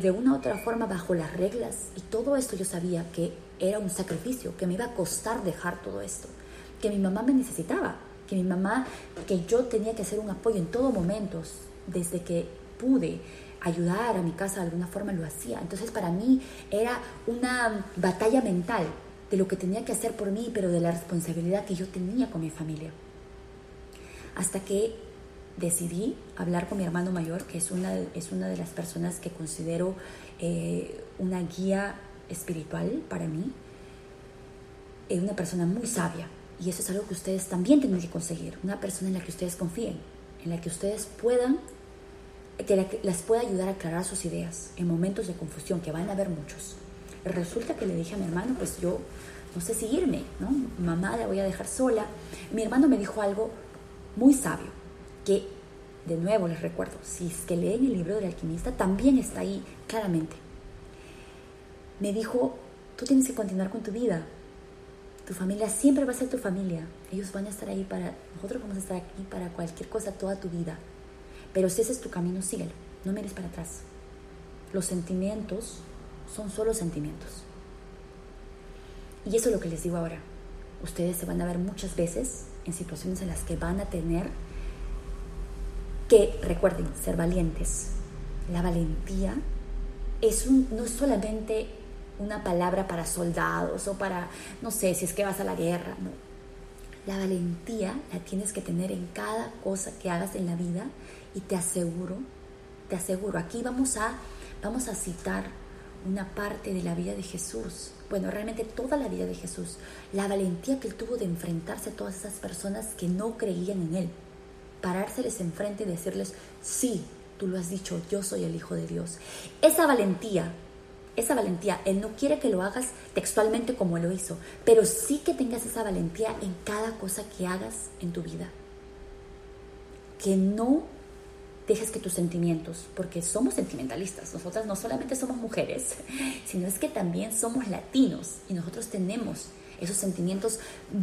de una u otra forma bajo las reglas. Y todo esto yo sabía que era un sacrificio, que me iba a costar dejar todo esto, que mi mamá me necesitaba, que mi mamá, que yo tenía que hacer un apoyo en todo momento, desde que pude ayudar a mi casa de alguna forma lo hacía. Entonces para mí era una batalla mental de lo que tenía que hacer por mí, pero de la responsabilidad que yo tenía con mi familia. Hasta que decidí hablar con mi hermano mayor, que es una, es una de las personas que considero eh, una guía espiritual para mí, es una persona muy sabia. Y eso es algo que ustedes también tienen que conseguir, una persona en la que ustedes confíen, en la que ustedes puedan, que las pueda ayudar a aclarar sus ideas en momentos de confusión, que van a haber muchos. Resulta que le dije a mi hermano, pues yo no sé si irme, ¿no? Mamá la voy a dejar sola. Mi hermano me dijo algo muy sabio que, de nuevo les recuerdo, si es que leen el libro del alquimista, también está ahí claramente. Me dijo, tú tienes que continuar con tu vida. Tu familia siempre va a ser tu familia. Ellos van a estar ahí para, nosotros vamos a estar aquí para cualquier cosa toda tu vida. Pero si ese es tu camino, síguelo. No mires para atrás. Los sentimientos son solo sentimientos. Y eso es lo que les digo ahora. Ustedes se van a ver muchas veces en situaciones en las que van a tener que recuerden ser valientes. La valentía es un, no es solamente una palabra para soldados o para, no sé, si es que vas a la guerra. No. La valentía la tienes que tener en cada cosa que hagas en la vida y te aseguro, te aseguro, aquí vamos a, vamos a citar una parte de la vida de Jesús. Bueno, realmente toda la vida de Jesús. La valentía que él tuvo de enfrentarse a todas esas personas que no creían en él parárseles enfrente y decirles, sí, tú lo has dicho, yo soy el Hijo de Dios. Esa valentía, esa valentía, Él no quiere que lo hagas textualmente como lo hizo, pero sí que tengas esa valentía en cada cosa que hagas en tu vida. Que no dejes que tus sentimientos, porque somos sentimentalistas, nosotras no solamente somos mujeres, sino es que también somos latinos y nosotros tenemos esos sentimientos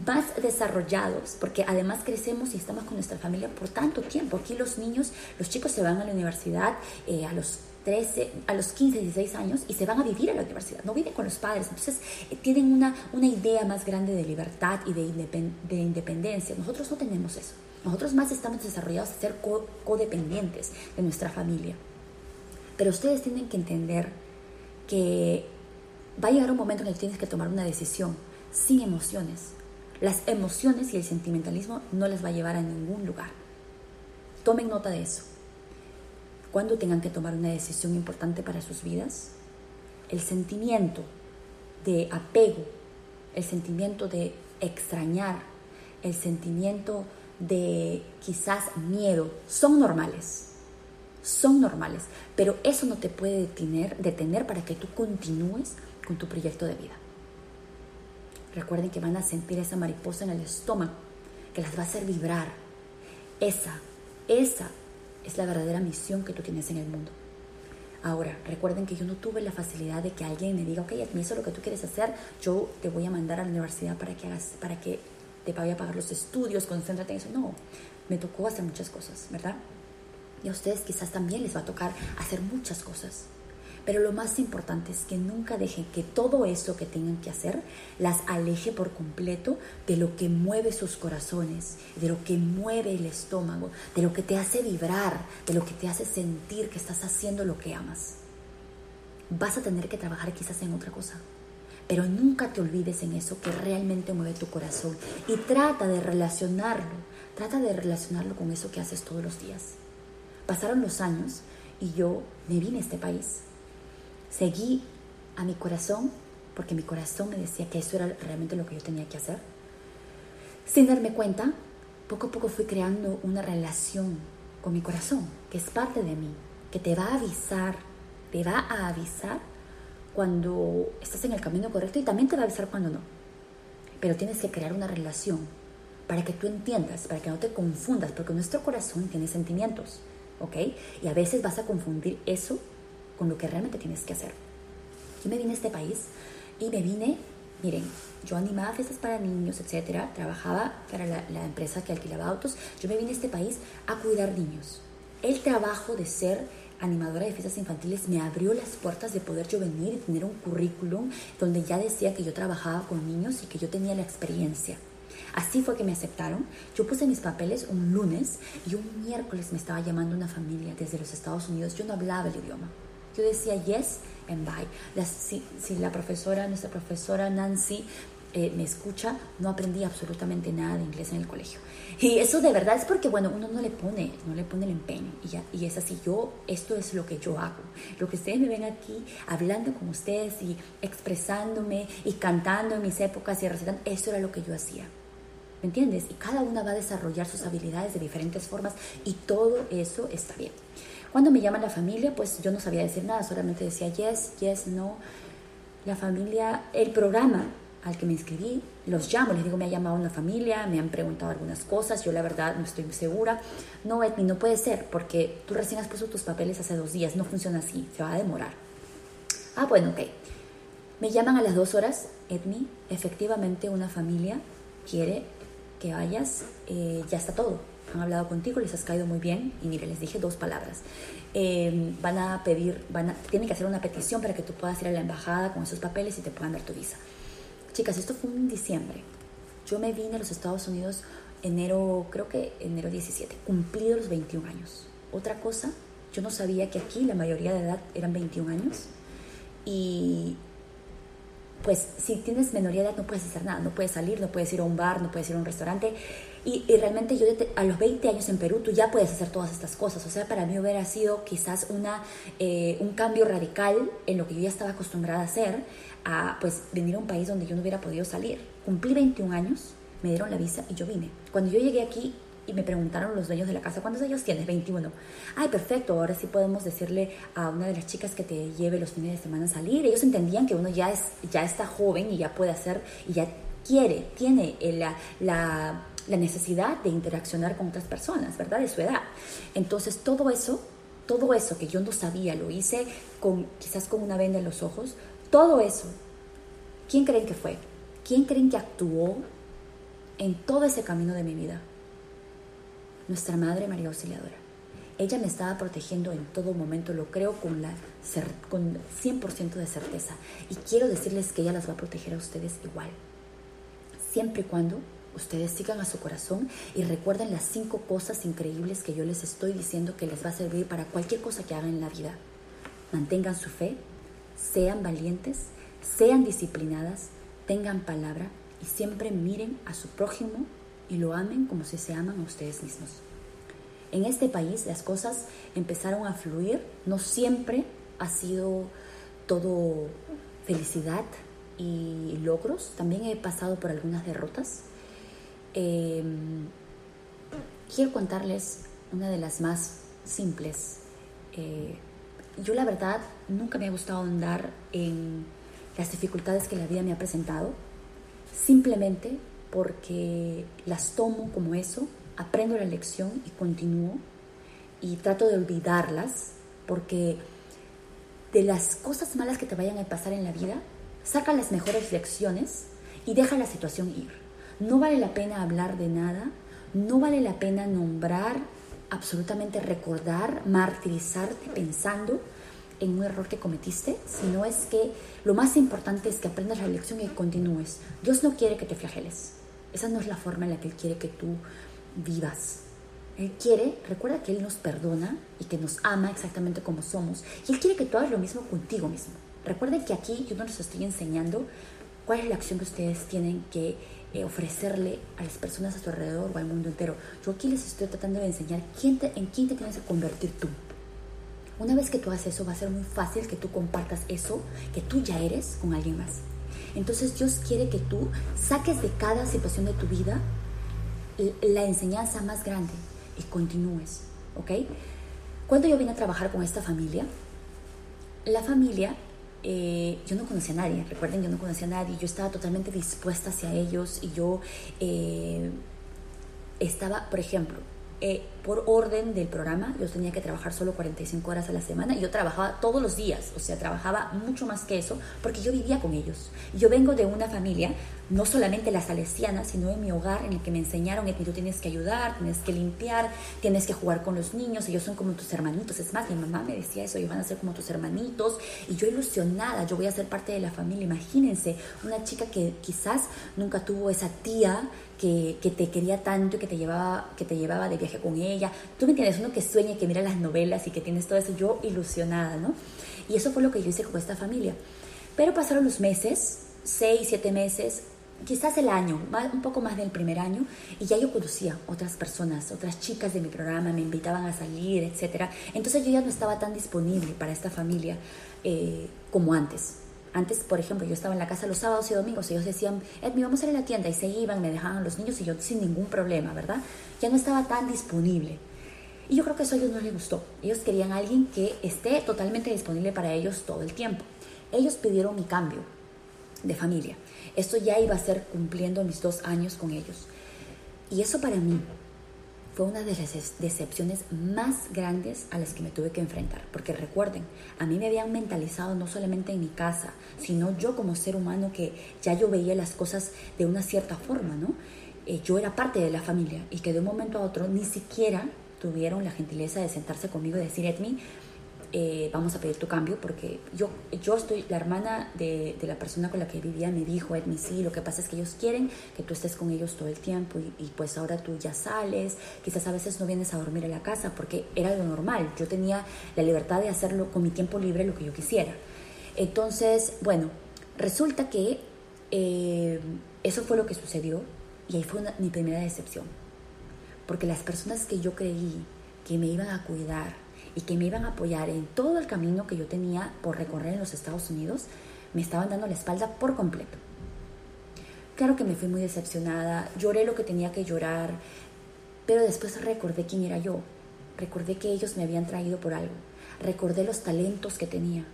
más desarrollados, porque además crecemos y estamos con nuestra familia por tanto tiempo. Aquí los niños, los chicos se van a la universidad eh, a los 13, a los 15, 16 años y se van a vivir a la universidad, no viven con los padres, entonces eh, tienen una, una idea más grande de libertad y de, de independencia. Nosotros no tenemos eso. Nosotros más estamos desarrollados a ser codependientes de nuestra familia. Pero ustedes tienen que entender que va a llegar un momento en el que tienes que tomar una decisión sin emociones. Las emociones y el sentimentalismo no les va a llevar a ningún lugar. Tomen nota de eso. Cuando tengan que tomar una decisión importante para sus vidas, el sentimiento de apego, el sentimiento de extrañar, el sentimiento de quizás miedo, son normales. Son normales, pero eso no te puede detener, detener para que tú continúes con tu proyecto de vida. Recuerden que van a sentir esa mariposa en el estómago, que las va a hacer vibrar. Esa, esa es la verdadera misión que tú tienes en el mundo. Ahora, recuerden que yo no tuve la facilidad de que alguien me diga, ok, eso es lo que tú quieres hacer, yo te voy a mandar a la universidad para que hagas, para que te vaya a pagar los estudios, concéntrate en eso. No, me tocó hacer muchas cosas, ¿verdad? Y a ustedes quizás también les va a tocar hacer muchas cosas. Pero lo más importante es que nunca dejen que todo eso que tengan que hacer las aleje por completo de lo que mueve sus corazones, de lo que mueve el estómago, de lo que te hace vibrar, de lo que te hace sentir que estás haciendo lo que amas. Vas a tener que trabajar quizás en otra cosa, pero nunca te olvides en eso que realmente mueve tu corazón y trata de relacionarlo, trata de relacionarlo con eso que haces todos los días. Pasaron los años y yo me vine a este país Seguí a mi corazón, porque mi corazón me decía que eso era realmente lo que yo tenía que hacer. Sin darme cuenta, poco a poco fui creando una relación con mi corazón, que es parte de mí, que te va a avisar, te va a avisar cuando estás en el camino correcto y también te va a avisar cuando no. Pero tienes que crear una relación para que tú entiendas, para que no te confundas, porque nuestro corazón tiene sentimientos, ¿ok? Y a veces vas a confundir eso con lo que realmente tienes que hacer. Yo me vine a este país y me vine, miren, yo animaba fiestas para niños, etcétera, trabajaba para la, empresa que alquilaba autos. Yo me vine a este país a cuidar niños. El trabajo de ser animadora de fiestas infantiles me abrió las puertas de poder yo venir y tener un currículum donde ya decía que yo trabajaba con niños y que yo tenía la experiencia. Así fue que me aceptaron. Yo puse mis papeles un lunes y un miércoles me estaba llamando una familia desde los Estados Unidos. Yo no hablaba el idioma. Yo decía yes and bye. si, la profesora, nuestra profesora Nancy, eh, me escucha, no aprendí absolutamente nada de inglés en el colegio. Y eso de verdad es porque, bueno, uno no le pone, no le pone el empeño. Y, ya, y es así, yo, esto es lo que yo hago. Lo que ustedes me ven aquí, hablando con ustedes y expresándome y cantando en mis épocas y recetando, eso era lo que yo hacía. ¿Me entiendes? Y cada una va a desarrollar sus habilidades de diferentes formas y todo eso está bien. Cuando me llama la familia, pues yo no sabía decir nada, solamente decía yes, yes, no. La familia, el programa al que me inscribí, los llamo, les digo, me ha llamado una familia, me han preguntado algunas cosas, yo la verdad no estoy segura. No, Edmi, no puede ser, porque tú recién has puesto tus papeles hace dos días, no funciona así, se va a demorar. Ah, bueno, ok. Me llaman a las dos horas, Edmi, efectivamente una familia quiere que vayas, eh, ya está todo han hablado contigo, les has caído muy bien y mire, les dije dos palabras. Eh, van a pedir, van a, tienen que hacer una petición para que tú puedas ir a la embajada con esos papeles y te puedan dar tu visa. Chicas, esto fue en diciembre. Yo me vine a los Estados Unidos enero, creo que enero 17, cumplido los 21 años. Otra cosa, yo no sabía que aquí la mayoría de edad eran 21 años y pues si tienes menoría de edad no puedes hacer nada, no puedes salir, no puedes ir a un bar, no puedes ir a un restaurante. Y, realmente yo a los 20 años en Perú tú ya puedes hacer todas estas cosas. O sea, para mí hubiera sido quizás una, eh, un cambio radical en lo que yo ya estaba acostumbrada a hacer, a pues venir a un país donde yo no hubiera podido salir. Cumplí 21 años, me dieron la visa y yo vine. Cuando yo llegué aquí, y me preguntaron los dueños de la casa, ¿cuántos años tienes? 21. Ay, perfecto, ahora sí podemos decirle a una de las chicas que te lleve los fines de semana a salir. Ellos entendían que uno ya, es, ya está joven y ya puede hacer, y ya quiere, tiene la, la, la necesidad de interaccionar con otras personas, ¿verdad? De su edad. Entonces, todo eso, todo eso que yo no sabía, lo hice con, quizás con una venda en los ojos, todo eso, ¿quién creen que fue? ¿Quién creen que actuó en todo ese camino de mi vida? nuestra Madre María Auxiliadora. ella me estaba protegiendo en todo momento, lo creo con, la, con 100% de certeza. Y quiero decirles que ella las va a proteger a ustedes igual. Siempre y cuando ustedes sigan a su corazón y recuerden las cinco cosas increíbles que yo les estoy diciendo que les va a servir para cualquier cosa que hagan en la vida. Mantengan su fe, sean valientes, sean disciplinadas, tengan palabra y siempre miren a su prójimo y lo amen como si se aman a ustedes mismos. En este país las cosas empezaron a fluir, no siempre ha sido todo felicidad y logros, también he pasado por algunas derrotas. Em, quiero contarles una de las más simples. Eh, yo la verdad nunca me ha gustado andar en las dificultades que la vida me ha presentado, simplemente porque las tomo como eso, aprendo la lección y continúo y trato de olvidarlas porque de las cosas malas que te vayan a pasar en la vida, saca las mejores lecciones y deja la situación ir. No vale la pena hablar de nada, no vale la pena nombrar, absolutamente recordar, martirizarte pensando en un error que cometiste, sino es que lo más importante es que aprendas la lección y continúes. Dios no quiere que te flageles. Esa no es la forma en la que Él quiere que tú vivas. Él quiere, recuerda que Él nos perdona y que nos ama exactamente como somos. Y Él quiere que tú hagas lo mismo contigo mismo. Recuerden que aquí yo no les estoy enseñando cuál es la acción que ustedes tienen que eh, ofrecerle a las personas a su alrededor o al mundo entero. Yo aquí les estoy tratando de enseñar quién en quién te tienes que convertir tú. Una vez que tú haces eso, va a ser muy fácil que tú compartas eso que tú ya eres con alguien más. Entonces Dios quiere que tú saques de cada situación de tu vida la enseñanza más grande y continúes, ¿ok? Cuando yo vine a trabajar con esta familia, la familia, eh, yo no conocía a nadie, recuerden, yo no conocía a nadie, yo estaba totalmente dispuesta hacia ellos y yo eh, estaba, por ejemplo, eh, por orden del programa, yo tenía que trabajar solo 45 horas a la semana y yo trabajaba todos los días, o sea, trabajaba mucho más que eso porque yo vivía con ellos. Yo vengo de una familia, no solamente la salesiana, sino en mi hogar en el que me enseñaron que tú tienes que ayudar, tienes que limpiar, tienes que jugar con los niños, ellos son como tus hermanitos. Es más, mi mamá me decía eso, ellos van a ser como tus hermanitos y yo ilusionada, yo voy a ser parte de la familia. Imagínense, una chica que quizás nunca tuvo esa tía que, que, te quería tanto y que te, llevaba, que te llevaba de viaje con ella. Tú me entiendes, uno que sueña, y que mira las novelas y que tienes todo eso, yo ilusionada, ¿no? Y eso fue lo que yo hice con esta familia. Pero pasaron los meses, seis, siete meses, quizás el año, un poco más del primer año, y ya yo conocía otras personas, otras chicas de mi programa, me invitaban a salir, etc. Entonces yo ya no estaba tan disponible para esta familia eh, como antes. Antes, por ejemplo, yo estaba en la casa los sábados y domingos, ellos decían, Edmi, vamos a ir a la tienda, y se iban, me dejaban los niños y yo sin ningún problema, ¿verdad? Ya no estaba tan disponible. Y yo creo que eso a ellos no les gustó. Ellos querían alguien que esté totalmente disponible para ellos todo el tiempo. Ellos pidieron mi cambio de familia. Esto ya iba a ser cumpliendo mis dos años con ellos. Y eso para mí fue una de las decepciones más grandes a las que me tuve que enfrentar. Porque recuerden, a mí me habían mentalizado no solamente en mi casa, sino yo como ser humano que ya yo veía las cosas de una cierta forma, ¿no? Eh, yo era parte de la familia y que de un momento a otro ni siquiera tuvieron la gentileza de sentarse conmigo y decir, Edmi, eh, vamos a pedir tu cambio porque yo, yo estoy, la hermana de, de, la persona con la que vivía me dijo, Edmi, sí, lo que pasa es que ellos quieren que tú estés con ellos todo el tiempo y, pues ahora tú ya sales, quizás a veces no vienes a dormir en la casa porque era lo normal, yo tenía la libertad de hacerlo con mi tiempo libre lo que yo quisiera. Entonces, bueno, resulta que eh, eso fue lo que sucedió y ahí fue mi primera decepción, porque las personas que yo creí que me iban a cuidar, y que me iban a apoyar en todo el camino que yo tenía por recorrer en los Estados Unidos, me estaban dando la espalda por completo. Claro que me fui muy decepcionada, lloré lo que tenía que llorar, pero después recordé quién era yo, recordé que ellos me habían traído por algo, recordé los talentos que tenía,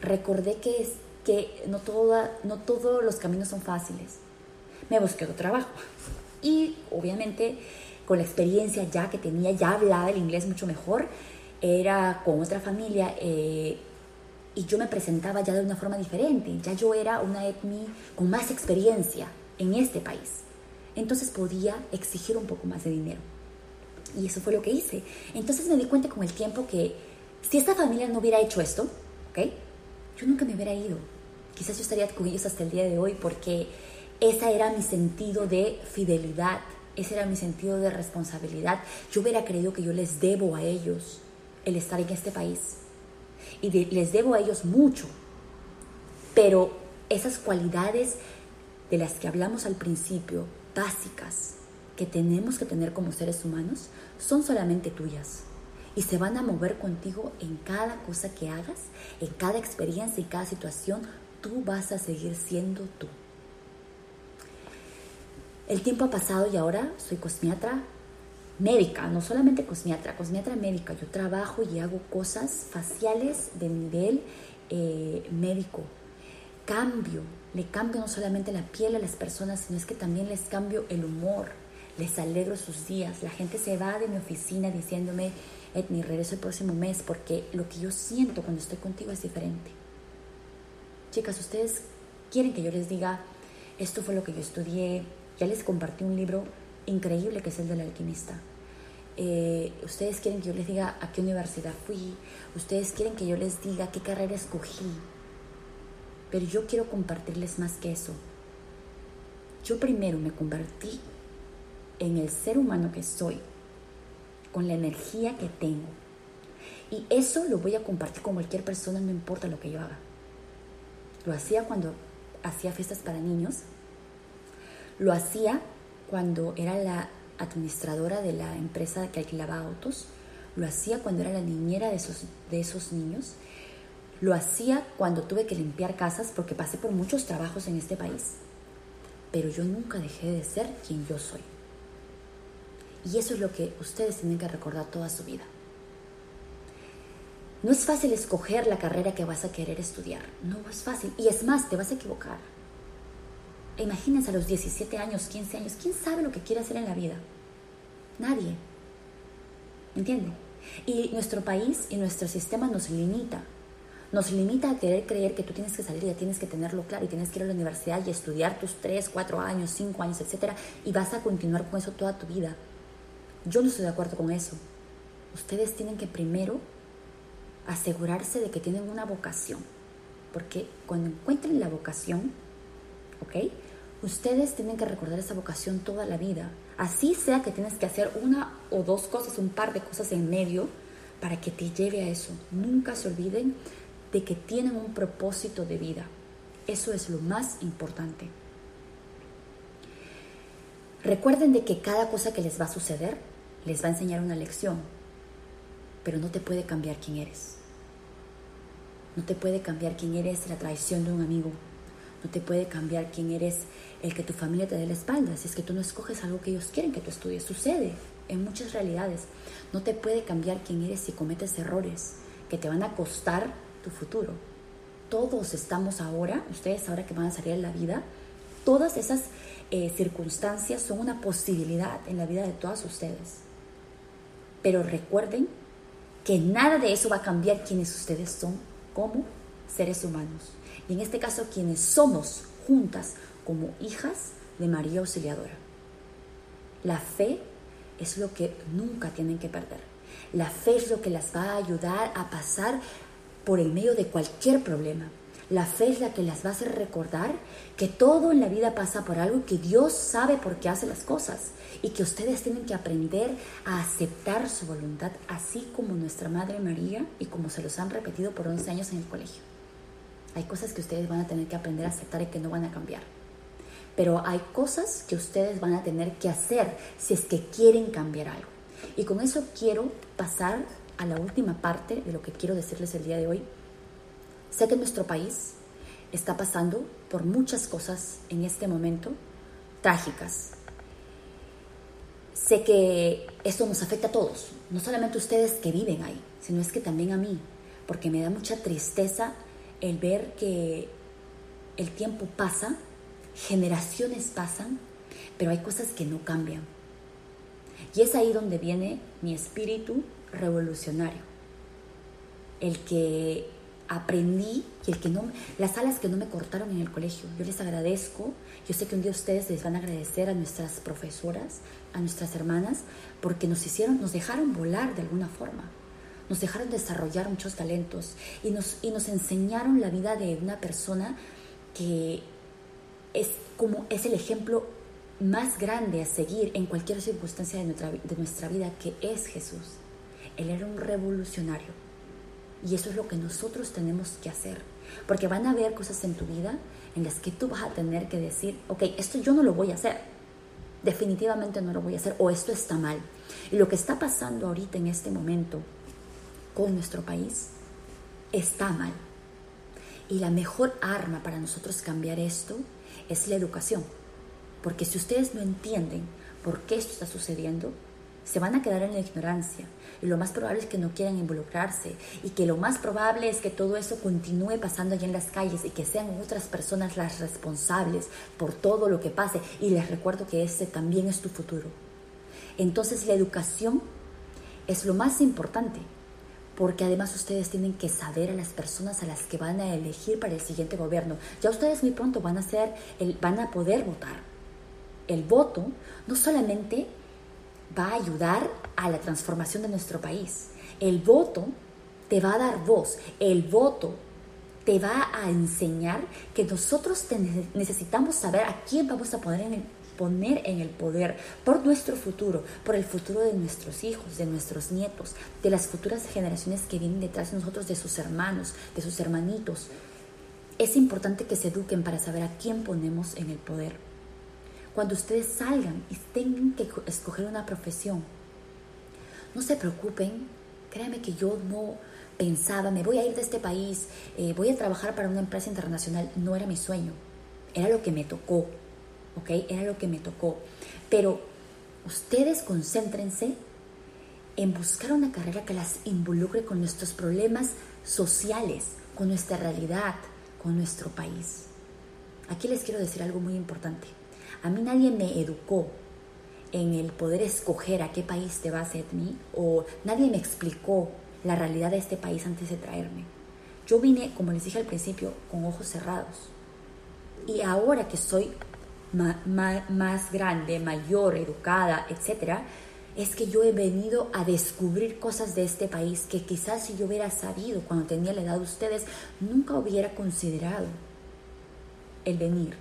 recordé que, es, que no, toda, no todos los caminos son fáciles. Me busqué otro trabajo y obviamente con la experiencia ya que tenía, ya hablaba el inglés mucho mejor, era con otra familia eh, y yo me presentaba ya de una forma diferente. Ya yo era una etnia con más experiencia en este país. Entonces podía exigir un poco más de dinero. Y eso fue lo que hice. Entonces me di cuenta con el tiempo que si esta familia no hubiera hecho esto, ¿ok? Yo nunca me hubiera ido. Quizás yo estaría con ellos hasta el día de hoy porque ese era mi sentido de fidelidad, ese era mi sentido de responsabilidad. Yo hubiera creído que yo les debo a ellos el estar en este país. Y les debo a ellos mucho. Pero esas cualidades de las que hablamos al principio, básicas, que tenemos que tener como seres humanos, son solamente tuyas. Y se van a mover contigo en cada cosa que hagas, en cada experiencia, en cada situación. Tú vas a seguir siendo tú. El tiempo ha pasado y ahora soy cosmiatra médica, no solamente cosmiatra, cosmiatra médica. Yo trabajo y hago cosas faciales de nivel eh, médico. Cambio, le cambio no solamente la piel a las personas, sino es que también les cambio el humor, les alegro sus días. La gente se va de mi oficina diciéndome, Edni, regreso el próximo mes porque lo que yo siento cuando estoy contigo es diferente. Chicas, ustedes quieren que yo les diga, esto fue lo que yo estudié, ya les compartí un libro increíble que es el del alquimista. Eh, ustedes quieren que yo les diga a qué universidad fui, ustedes quieren que yo les diga qué carrera escogí, pero yo quiero compartirles más que eso. Yo primero me convertí en el ser humano que soy, con la energía que tengo. Y eso lo voy a compartir con cualquier persona, no importa lo que yo haga. Lo hacía cuando hacía fiestas para niños, lo hacía cuando era la administradora de la empresa que alquilaba autos, lo hacía cuando era la niñera de esos, de esos niños, lo hacía cuando tuve que limpiar casas porque pasé por muchos trabajos en este país, pero yo nunca dejé de ser quien yo soy. Y eso es lo que ustedes tienen que recordar toda su vida. No es fácil escoger la carrera que vas a querer estudiar, no es fácil, y es más, te vas a equivocar Imagínense a los 17 años, 15 años, ¿quién sabe lo que quiere hacer en la vida? Nadie. ¿Me entiende? Y nuestro país y nuestro sistema nos limita. Nos limita a querer creer que tú tienes que salir ya tienes que tenerlo claro y tienes que ir a la universidad y estudiar tus 3, 4 años, 5 años, etc. Y vas a continuar con eso toda tu vida. Yo no estoy de acuerdo con eso. Ustedes tienen que primero asegurarse de que tienen una vocación. Porque cuando encuentren la vocación, ¿ok? Ustedes tienen que recordar esa vocación toda la vida. Así sea que tienes que hacer una o dos cosas, un par de cosas en medio para que te lleve a eso. Nunca se olviden de que tienen un propósito de vida. Eso es lo más importante. Recuerden de que cada cosa que les va a suceder les va a enseñar una lección, pero no te puede cambiar quién eres. No te puede cambiar quién eres la traición de un amigo, no te puede cambiar quién eres el que tu familia te dé la espalda. Si es que tú no escoges algo que ellos quieren que tú estudies, sucede en muchas realidades. No te puede cambiar quién eres si cometes errores que te van a costar tu futuro. Todos estamos ahora, ustedes ahora que van a salir en la vida, todas esas eh, circunstancias son una posibilidad en la vida de todas ustedes. Pero recuerden que nada de eso va a cambiar quienes ustedes son como seres humanos y en este caso quienes somos juntas como hijas de María Auxiliadora. La fe es lo que nunca tienen que perder. La fe es lo que las va a ayudar a pasar por el medio de cualquier problema. La fe es la que las va a hacer recordar que todo en la vida pasa por algo y que Dios sabe por qué hace las cosas y que ustedes tienen que aprender a aceptar su voluntad, así como nuestra Madre María y como se los han repetido por 11 años en el colegio. Hay cosas que ustedes van a tener que aprender a aceptar y que no van a cambiar. Pero hay cosas que ustedes van a tener que hacer si es que quieren cambiar algo. Y con eso quiero pasar a la última parte de lo que quiero decirles el día de hoy. Sé que nuestro país está pasando por muchas cosas en este momento trágicas. Sé que esto nos afecta a todos, no solamente a ustedes que viven ahí, sino es que también a mí, porque me da mucha tristeza el ver que el tiempo pasa, generaciones pasan, pero hay cosas que no cambian. Y es ahí donde viene mi espíritu revolucionario, el que aprendí y el que no, las alas que no me cortaron en el colegio. Yo les agradezco. Yo sé que un día ustedes les van a agradecer a nuestras profesoras, a nuestras hermanas, porque nos hicieron, nos dejaron volar de alguna forma. Nos dejaron desarrollar muchos talentos y nos, y nos enseñaron la vida de una persona que es como es el ejemplo más grande a seguir en cualquier circunstancia de nuestra, de nuestra vida, que es Jesús. Él era un revolucionario. Y eso es lo que nosotros tenemos que hacer. Porque van a haber cosas en tu vida en las que tú vas a tener que decir, ok, esto yo no lo voy a hacer. Definitivamente no lo voy a hacer. O esto está mal. Y lo que está pasando ahorita en este momento con nuestro país está mal. Y la mejor arma para nosotros cambiar esto es la educación. Porque si ustedes no entienden por qué esto está sucediendo, se van a quedar en la ignorancia y lo más probable es que no quieran involucrarse y que lo más probable es que todo eso continúe pasando allá en las calles y que sean otras personas las responsables por todo lo que pase y les recuerdo que ese también es tu futuro. Entonces la educación es lo más importante porque además ustedes tienen que saber a las personas a las que van a elegir para el siguiente gobierno. Ya ustedes muy pronto van a ser el, van a poder votar. El voto no solamente va a ayudar a la transformación de nuestro país. El voto te va a dar voz. El voto te va a enseñar que nosotros necesitamos saber a quién vamos a poner en, el, poner en el poder por nuestro futuro, por el futuro de nuestros hijos, de nuestros nietos, de las futuras generaciones que vienen detrás de nosotros, de sus hermanos, de sus hermanitos. Es importante que se eduquen para saber a quién ponemos en el poder. Cuando ustedes salgan y tengan que escoger una profesión, no se preocupen, créanme que yo no pensaba, me voy a ir de este país, eh, voy a trabajar para una empresa internacional, no era mi sueño, era lo que me tocó, ¿ok? Era lo que me tocó. Pero ustedes concéntrense en buscar una carrera que las involucre con nuestros problemas sociales, con nuestra realidad, con nuestro país. Aquí les quiero decir algo muy importante. A mí nadie me educó en el poder escoger a qué país te vas, mí o nadie me explicó la realidad de este país antes de traerme. Yo vine, como les dije al principio, con ojos cerrados. Y ahora que soy más grande, mayor, educada, etc., es que yo he venido a descubrir cosas de este país que quizás si yo hubiera sabido cuando tenía la edad de ustedes, nunca hubiera considerado el venir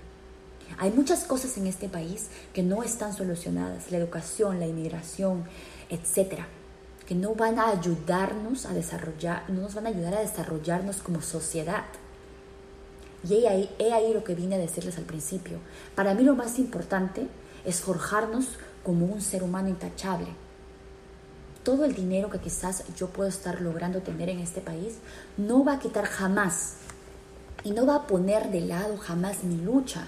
hay muchas cosas en este país que no están solucionadas, la educación, la inmigración, etcétera, que no van a ayudarnos a desarrollar, no nos van a ayudar a desarrollarnos como sociedad. Y he ahí, lo que vine a decirles al principio. Para mí lo más importante es forjarnos como un ser humano intachable. Todo el dinero que quizás yo puedo estar logrando tener en este país no va a quitar jamás y no va a poner de lado jamás mi lucha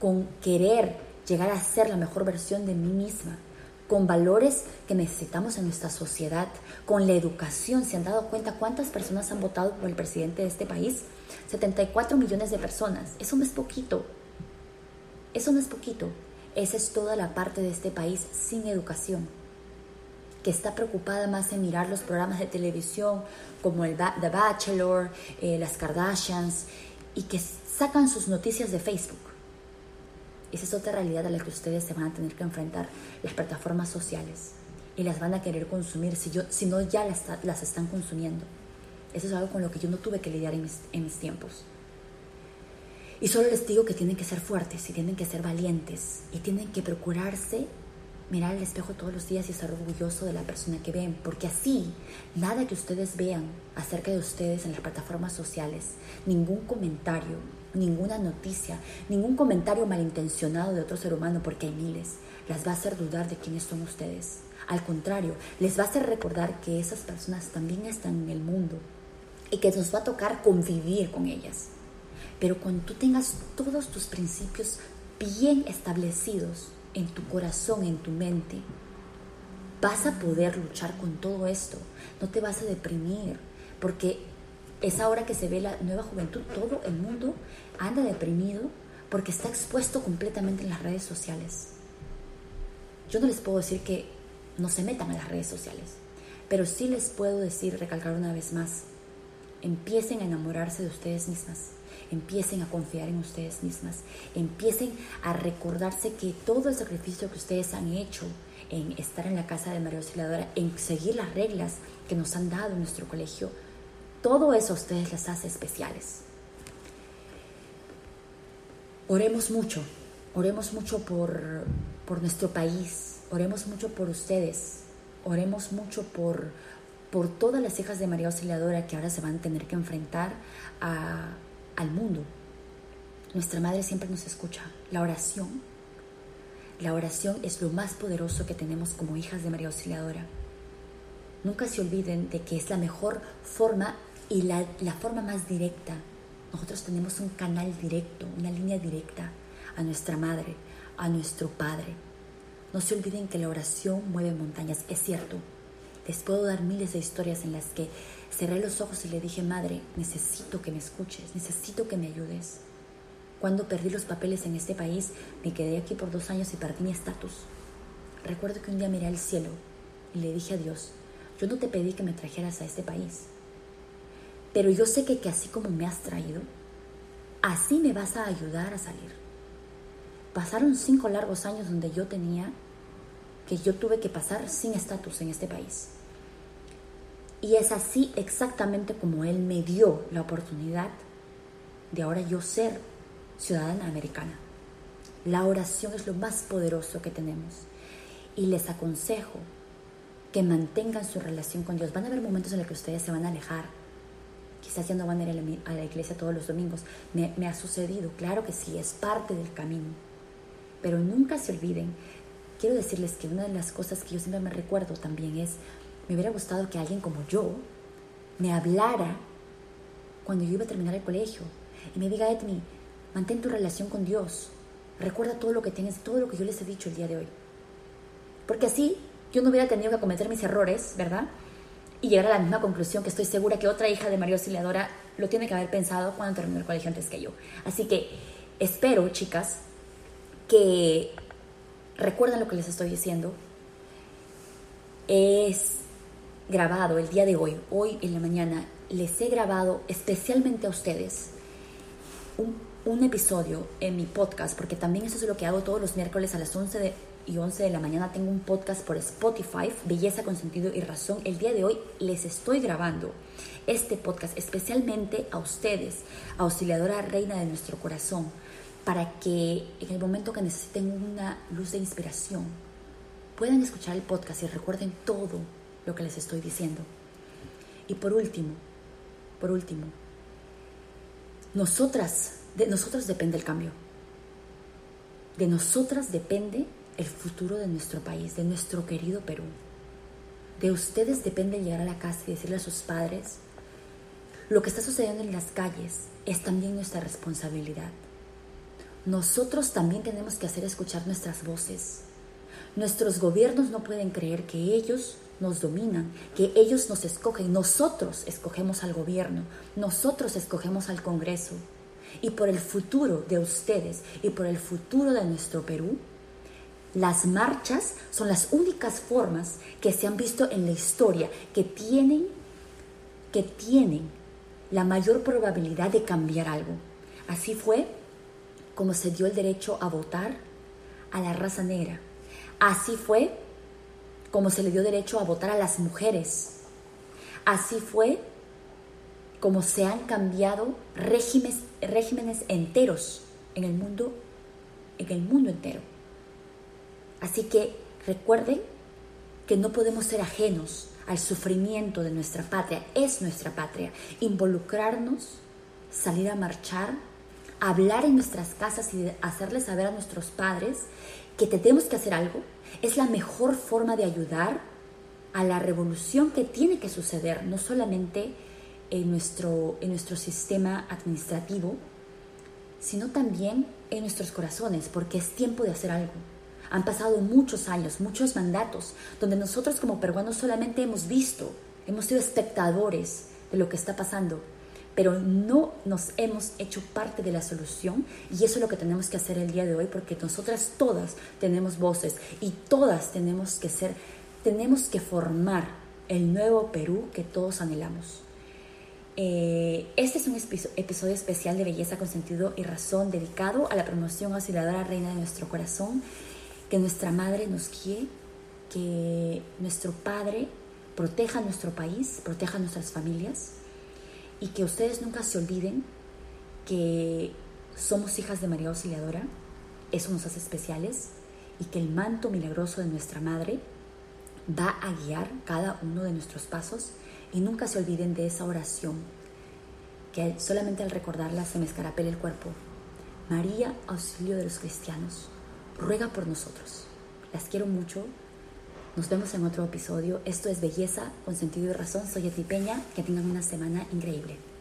con querer llegar a ser la mejor versión de mí misma, con valores que necesitamos en nuestra sociedad, con la educación. ¿Se han dado cuenta cuántas personas han votado por el presidente de este país? 74 millones de personas. Eso no es poquito. Eso no es poquito. Esa es toda la parte de este país sin educación, que está preocupada más en mirar los programas de televisión como el The Bachelor, eh, las Kardashians, y que sacan sus noticias de Facebook esa es otra realidad a la que ustedes se van a tener que enfrentar, las plataformas sociales. Y las van a querer consumir si, yo, si no ya las, están consumiendo. Eso es algo con lo que yo no tuve que lidiar en mis, en mis tiempos. Y solo les digo que tienen que ser fuertes y tienen que ser valientes y tienen que procurarse mirar al espejo todos los días y estar orgulloso de la persona que ven, porque así nada que ustedes vean acerca de ustedes en las plataformas sociales, ningún comentario, ninguna noticia, ningún comentario malintencionado de otro ser humano, porque hay miles, las va a hacer dudar de quiénes son ustedes. Al contrario, les va a hacer recordar que esas personas también están en el mundo y que nos va a tocar convivir con ellas. Pero cuando tú tengas todos tus principios bien establecidos, en tu corazón, en tu mente, vas a poder luchar con todo esto. No te vas a deprimir, porque es ahora que se ve la nueva juventud, todo el mundo anda deprimido porque está expuesto completamente en las redes sociales. Yo no les puedo decir que no se metan a las redes sociales, pero sí les puedo decir, recalcar una vez más, empiecen a enamorarse de ustedes mismas, empiecen a confiar en ustedes mismas, empiecen a recordarse que todo el sacrificio que ustedes han hecho en estar en la casa de María Auxiliadora, en seguir las reglas que nos han dado en nuestro colegio, todo eso a ustedes las hace especiales. Oremos mucho, oremos mucho por, por nuestro país, oremos mucho por ustedes, oremos mucho por, por todas las hijas de María Auxiliadora que ahora se van a tener que enfrentar al mundo. Nuestra Madre siempre nos escucha. La oración, la oración es lo más poderoso que tenemos como hijas de María Auxiliadora. Nunca se olviden de que es la mejor forma y la, la forma más directa nosotros tenemos un canal directo, una línea directa a nuestra madre, a nuestro padre. No se olviden que la oración mueve montañas, es cierto. Les puedo dar miles de historias en las que cerré los ojos y le dije, madre, necesito que me escuches, necesito que me ayudes. Cuando perdí los papeles en este país, me quedé aquí por dos años y perdí mi estatus. Recuerdo que un día miré al cielo y le dije a Dios, yo no te pedí que me trajeras a este país. Pero yo sé que, que así como me has traído, así me vas a ayudar a salir. Pasaron cinco largos años donde yo tenía, que yo tuve que pasar sin estatus en este país. Y es así exactamente como Él me dio la oportunidad de ahora yo ser ciudadana americana. La oración es lo más poderoso que tenemos. Y les aconsejo que mantengan su relación con Dios. Van a haber momentos en los que ustedes se van a alejar quizás ya no van a ir a la, iglesia todos los domingos. Me, me ha sucedido, claro que sí, es parte del camino. Pero nunca se olviden, quiero decirles que una de las cosas que yo siempre me recuerdo también es, me hubiera gustado que alguien como yo me hablara cuando yo iba a terminar el colegio y me diga, Edmi, mantén tu relación con Dios, recuerda todo lo que tienes, todo lo que yo les he dicho el día de hoy. Porque así yo no hubiera tenido que cometer mis errores, ¿verdad? Y llegar a la misma conclusión que estoy segura que otra hija de María Auxiliadora lo tiene que haber pensado cuando terminó el colegio antes que yo. Así que espero, chicas, que recuerden lo que les estoy diciendo. Es grabado el día de hoy, hoy en la mañana, les he grabado especialmente a ustedes un, un episodio en mi podcast, porque también eso es lo que hago todos los miércoles a las 11 de y 11 de la mañana tengo un podcast por Spotify, Belleza con Sentido y Razón. El día de hoy les estoy grabando este podcast especialmente a ustedes, auxiliadora reina de nuestro corazón, para que en el momento que necesiten una luz de inspiración, puedan escuchar el podcast y recuerden todo lo que les estoy diciendo. Y por último, por último, nosotras, de nosotros depende el cambio. De nosotras depende el futuro de nuestro país, de nuestro querido Perú. De ustedes depende llegar a la casa y decirle a sus padres, lo que está sucediendo en las calles es también nuestra responsabilidad. Nosotros también tenemos que hacer escuchar nuestras voces. Nuestros gobiernos no pueden creer que ellos nos dominan, que ellos nos escogen. Nosotros escogemos al gobierno, nosotros escogemos al Congreso. Y por el futuro de ustedes y por el futuro de nuestro Perú, las marchas son las únicas formas que se han visto en la historia que tienen, que tienen la mayor probabilidad de cambiar algo. Así fue como se dio el derecho a votar a la raza negra. Así fue como se le dio derecho a votar a las mujeres. Así fue como se han cambiado regímenes, regímenes enteros en el mundo, en el mundo entero. Así que recuerden que no podemos ser ajenos al sufrimiento de nuestra patria, es nuestra patria. Involucrarnos, salir a marchar, hablar en nuestras casas y hacerles saber a nuestros padres que tenemos que hacer algo, es la mejor forma de ayudar a la revolución que tiene que suceder, no solamente en nuestro, en nuestro sistema administrativo, sino también en nuestros corazones, porque es tiempo de hacer algo. Han pasado muchos años, muchos mandatos, donde nosotros como peruanos solamente hemos visto, hemos sido espectadores de lo que está pasando, pero no nos hemos hecho parte de la solución y eso es lo que tenemos que hacer el día de hoy porque nosotras todas tenemos voces y todas tenemos que ser, tenemos que formar el nuevo Perú que todos anhelamos. Eh, este es un episodio especial de Belleza con Sentido y Razón dedicado a la promoción auxiliadora reina de nuestro corazón, que nuestra madre nos guíe, que nuestro padre proteja nuestro país, proteja nuestras familias y que ustedes nunca se olviden que somos hijas de María Auxiliadora, eso nos hace especiales y que el manto milagroso de nuestra madre va a guiar cada uno de nuestros pasos y nunca se olviden de esa oración, que solamente al recordarla se me escarapela el cuerpo. María, auxilio de los cristianos, ruega por nosotros. Las quiero mucho. Nos vemos en otro episodio. Esto es Belleza con sentido y razón. Soy Eti Peña. Que tengan una semana increíble.